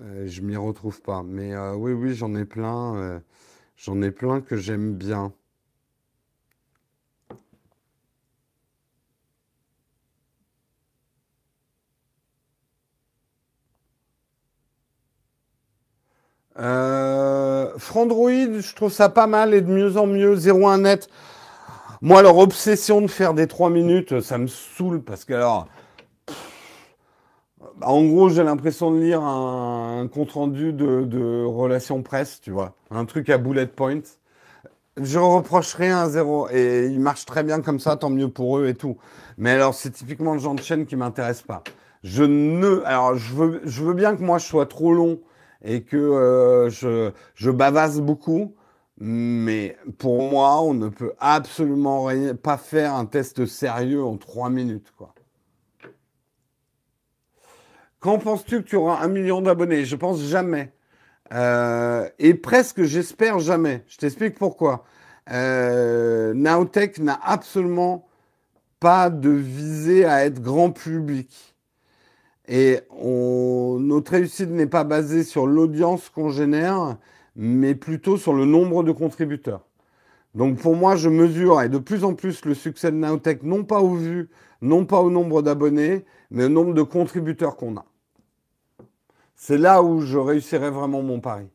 Euh, je m'y retrouve pas. Mais oui, oui, j'en ai plein. j'en ai plein que j'aime bien. Euh, Frandroid, je trouve ça pas mal et de mieux en mieux. 01 net. Moi, leur obsession de faire des 3 minutes, ça me saoule parce que alors. En gros, j'ai l'impression de lire un, compte rendu de, relations presse, tu vois. Un truc à bullet point. Je reprocherai un zéro. Et il marche très bien comme ça, tant mieux pour eux et tout. Mais alors, c'est typiquement le genre de chaîne qui m'intéresse pas. Je ne. Alors, je veux bien que moi, je sois trop long et que euh, je, bavasse beaucoup. Mais pour moi, on ne peut absolument pas faire un test sérieux en trois minutes. Quand penses-tu que tu auras un million d'abonnés? Je pense jamais. Euh, et presque, j'espère jamais. Je t'explique pourquoi. Euh, Nowtech n'a absolument pas de visée à être grand public. Et notre réussite n'est pas basée sur l'audience qu'on génère, mais plutôt sur le nombre de contributeurs. Donc pour moi, je mesure et de plus en plus le succès de Nowtech, non pas au vu, non pas au nombre d'abonnés, mais au nombre de contributeurs qu'on a. C'est là où je réussirai vraiment mon pari.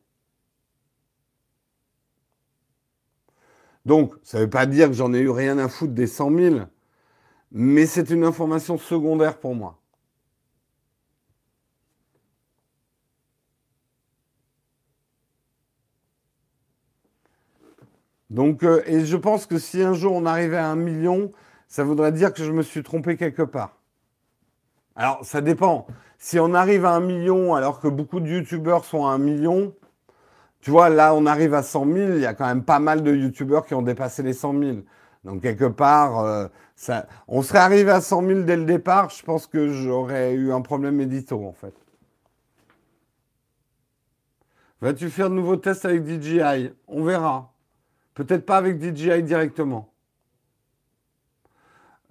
Donc, ça ne veut pas dire que j'en ai eu rien à foutre des 100 000, mais c'est une information secondaire pour moi. Donc, euh, et je pense que si un jour on arrivait à un million, ça voudrait dire que je me suis trompé quelque part. Alors, ça dépend. Si on arrive à un million alors que beaucoup de youtubeurs sont à un million, tu vois, là, on arrive à 100 000, il y a quand même pas mal de youtubeurs qui ont dépassé les 100 000. Donc, quelque part, euh, on serait arrivé à 100 000 dès le départ, je pense que j'aurais eu un problème édito, en fait. Vas-tu faire de nouveaux tests avec DJI On verra. Peut-être pas avec DJI directement.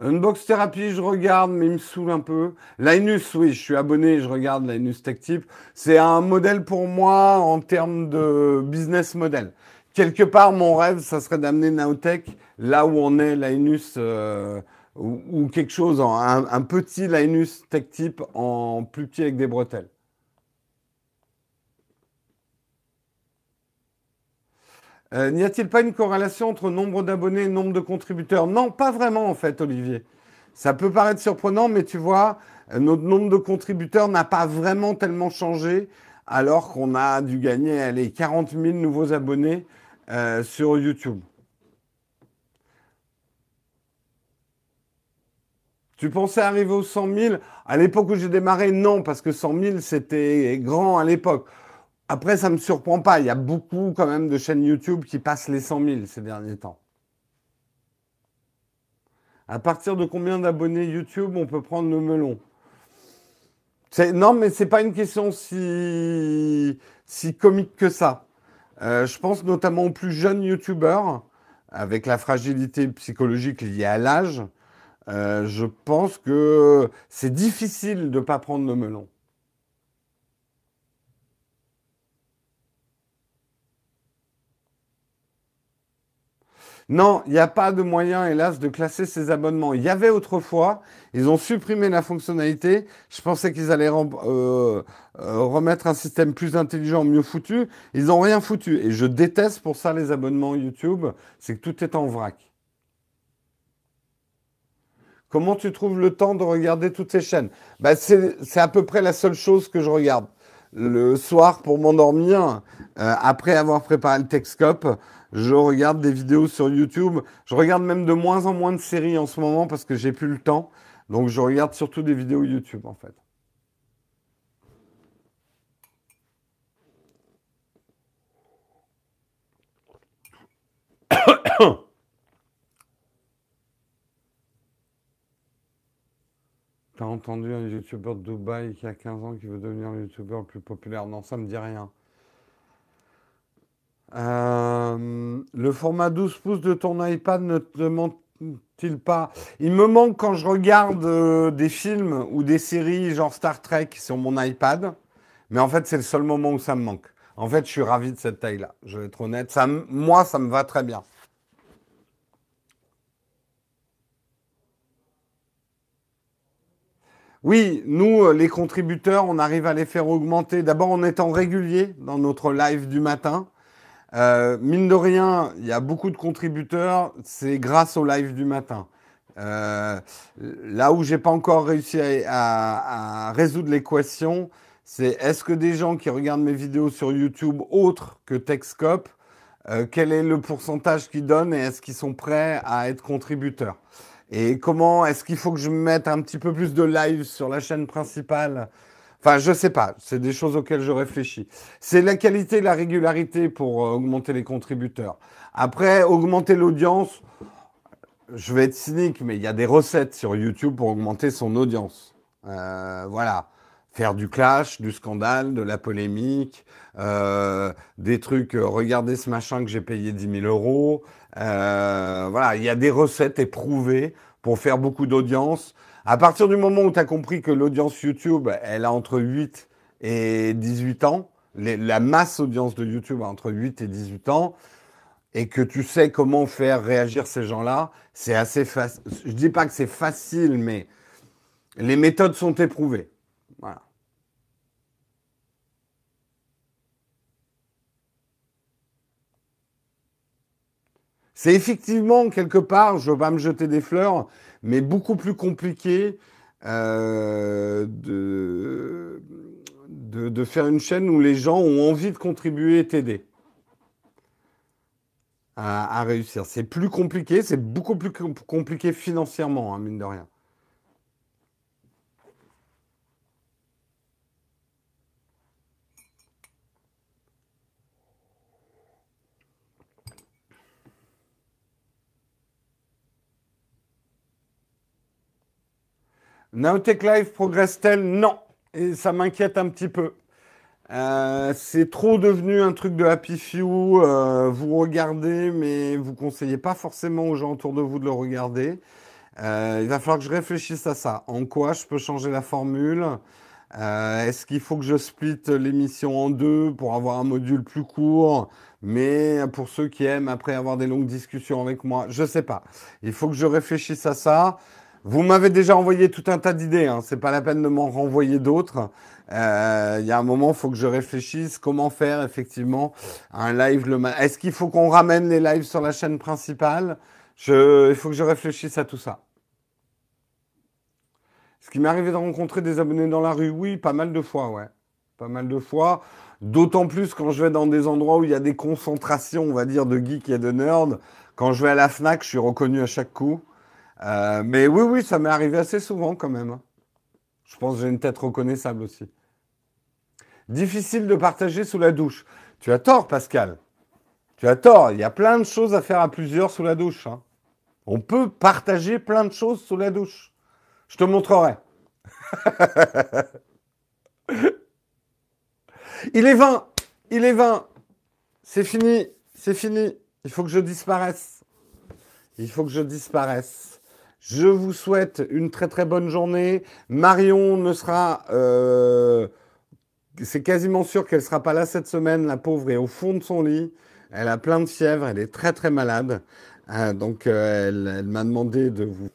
Unbox Therapy, je regarde, mais il me saoule un peu. Linus, oui, je suis abonné, je regarde Linus Tech Tip. C'est un modèle pour moi en termes de business model. Quelque part, mon rêve, ça serait d'amener Naotech là où on est Linus euh, ou, quelque chose, un, un petit Linus Tech Tip en plus petit avec des bretelles. Euh, n'y a-t-il pas une corrélation entre nombre d'abonnés et nombre de contributeurs? Non, pas vraiment en fait, Olivier. Ça peut paraître surprenant, mais tu vois, euh, notre nombre de contributeurs n'a pas vraiment tellement changé, alors qu'on a dû gagner les 40 000 nouveaux abonnés euh, sur YouTube. Tu pensais arriver aux 100 000 À l'époque où j'ai démarré, non, parce que 100 000, c'était grand à l'époque. Après, ça ne me surprend pas. Il y a beaucoup quand même de chaînes YouTube qui passent les 100 000 ces derniers temps. À partir de combien d'abonnés YouTube on peut prendre le melon? Non, mais ce n'est pas une question si, comique que ça. Euh, je pense notamment aux plus jeunes YouTubeurs, avec la fragilité psychologique liée à l'âge. Euh, je pense que c'est difficile de ne pas prendre le melon. Non, il n'y a pas de moyen, hélas, de classer ces abonnements. Il y avait autrefois, ils ont supprimé la fonctionnalité. Je pensais qu'ils allaient euh, euh, remettre un système plus intelligent, mieux foutu. Ils n'ont rien foutu. Et je déteste pour ça les abonnements YouTube, c'est que tout est en vrac. Comment tu trouves le temps de regarder toutes ces chaînes? Bah, C'est à peu près la seule chose que je regarde. Le soir, pour m'endormir, euh, après avoir préparé le Texcope, je regarde des vidéos sur YouTube. Je regarde même de moins en moins de séries en ce moment parce que j'ai plus le temps. Donc je regarde surtout des vidéos YouTube en fait. T'as entendu un youtubeur de Dubaï qui a 15 ans qui veut devenir un youtubeur le plus populaire? Non, ça me dit rien. Euh, le format 12 pouces de ton iPad ne te manque-t-il pas? Il me manque quand je regarde euh, des films ou des séries genre Star Trek sur mon iPad. Mais en fait, c'est le seul moment où ça me manque. En fait, je suis ravi de cette taille-là. Je vais être honnête. Moi, ça me va très bien. Oui, nous, euh, les contributeurs, on arrive à les faire augmenter. D'abord en étant réguliers dans notre live du matin. Euh, mine de rien, il y a beaucoup de contributeurs, c'est grâce au live du matin. Euh, là où j'ai pas encore réussi à, résoudre l'équation, c'est est-ce que des gens qui regardent mes vidéos sur YouTube autres que Techscope, euh, quel est le pourcentage qu'ils donnent et est-ce qu'ils sont prêts à être contributeurs? Et comment est-ce qu'il faut que je mette un petit peu plus de live sur la chaîne principale Enfin, je sais pas. C'est des choses auxquelles je réfléchis. C'est la qualité et la régularité pour euh, augmenter les contributeurs. Après, augmenter l'audience, je vais être cynique, mais il y a des recettes sur YouTube pour augmenter son audience. Euh, voilà. Faire du clash, du scandale, de la polémique, euh, des trucs, regardez ce machin que j'ai payé 10 000 euros. voilà, il y a des recettes éprouvées pour faire beaucoup d'audience. À partir du moment où tu as compris que l'audience YouTube, elle a entre 8 et 18 ans, la masse audience de YouTube a entre 8 et 18 ans, et que tu sais comment faire réagir ces gens-là, c'est assez facile. Je dis pas que c'est facile, mais les méthodes sont éprouvées. Voilà. C'est effectivement quelque part, je veux pas me jeter des fleurs, mais beaucoup plus compliqué euh, de, de, faire une chaîne où les gens ont envie de contribuer et t'aider à, réussir. C'est plus compliqué, c'est beaucoup plus compliqué financièrement, hein, mine de rien. Naotech Live progresse-t-elle Non. Et ça m'inquiète un petit peu. Euh, c'est trop devenu un truc de happy few. Euh, vous regardez, mais vous conseillez pas forcément aux gens autour de vous de le regarder. Euh, il va falloir que je réfléchisse à ça. En quoi je peux changer la formule? Est-ce qu'il faut que je split l'émission en deux pour avoir un module plus court? Mais pour ceux qui aiment après avoir des longues discussions avec moi, je sais pas. Il faut que je réfléchisse à ça. Vous m'avez déjà envoyé tout un tas d'idées, hein. c'est pas la peine de m'en renvoyer d'autres. Euh, il y a un moment, il faut que je réfléchisse comment faire effectivement un live le matin. Est-ce qu'il faut qu'on ramène les lives sur la chaîne principale? Je, Il faut que je réfléchisse à tout ça. Ce qui m'est arrivé de rencontrer des abonnés dans la rue, oui, pas mal de fois, ouais. Pas mal de fois. D'autant plus quand je vais dans des endroits où il y a des concentrations, on va dire, de geeks et de nerds. Quand je vais à la FNAC, je suis reconnu à chaque coup. Euh, mais oui, oui, ça m'est arrivé assez souvent quand même. Je pense que j'ai une tête reconnaissable aussi. Difficile de partager sous la douche. Tu as tort, Pascal. Tu as tort. Il y a plein de choses à faire à plusieurs sous la douche. Hein. On peut partager plein de choses sous la douche. Je te montrerai. Il est 20. Il est 20. C'est fini. C'est fini. Il faut que je disparaisse. Il faut que je disparaisse. Je vous souhaite une très très bonne journée. Marion ne sera... Euh, c'est quasiment sûr qu'elle ne sera pas là cette semaine. La pauvre est au fond de son lit. Elle a plein de fièvre. Elle est très très malade. Euh, donc euh, elle m'a demandé de vous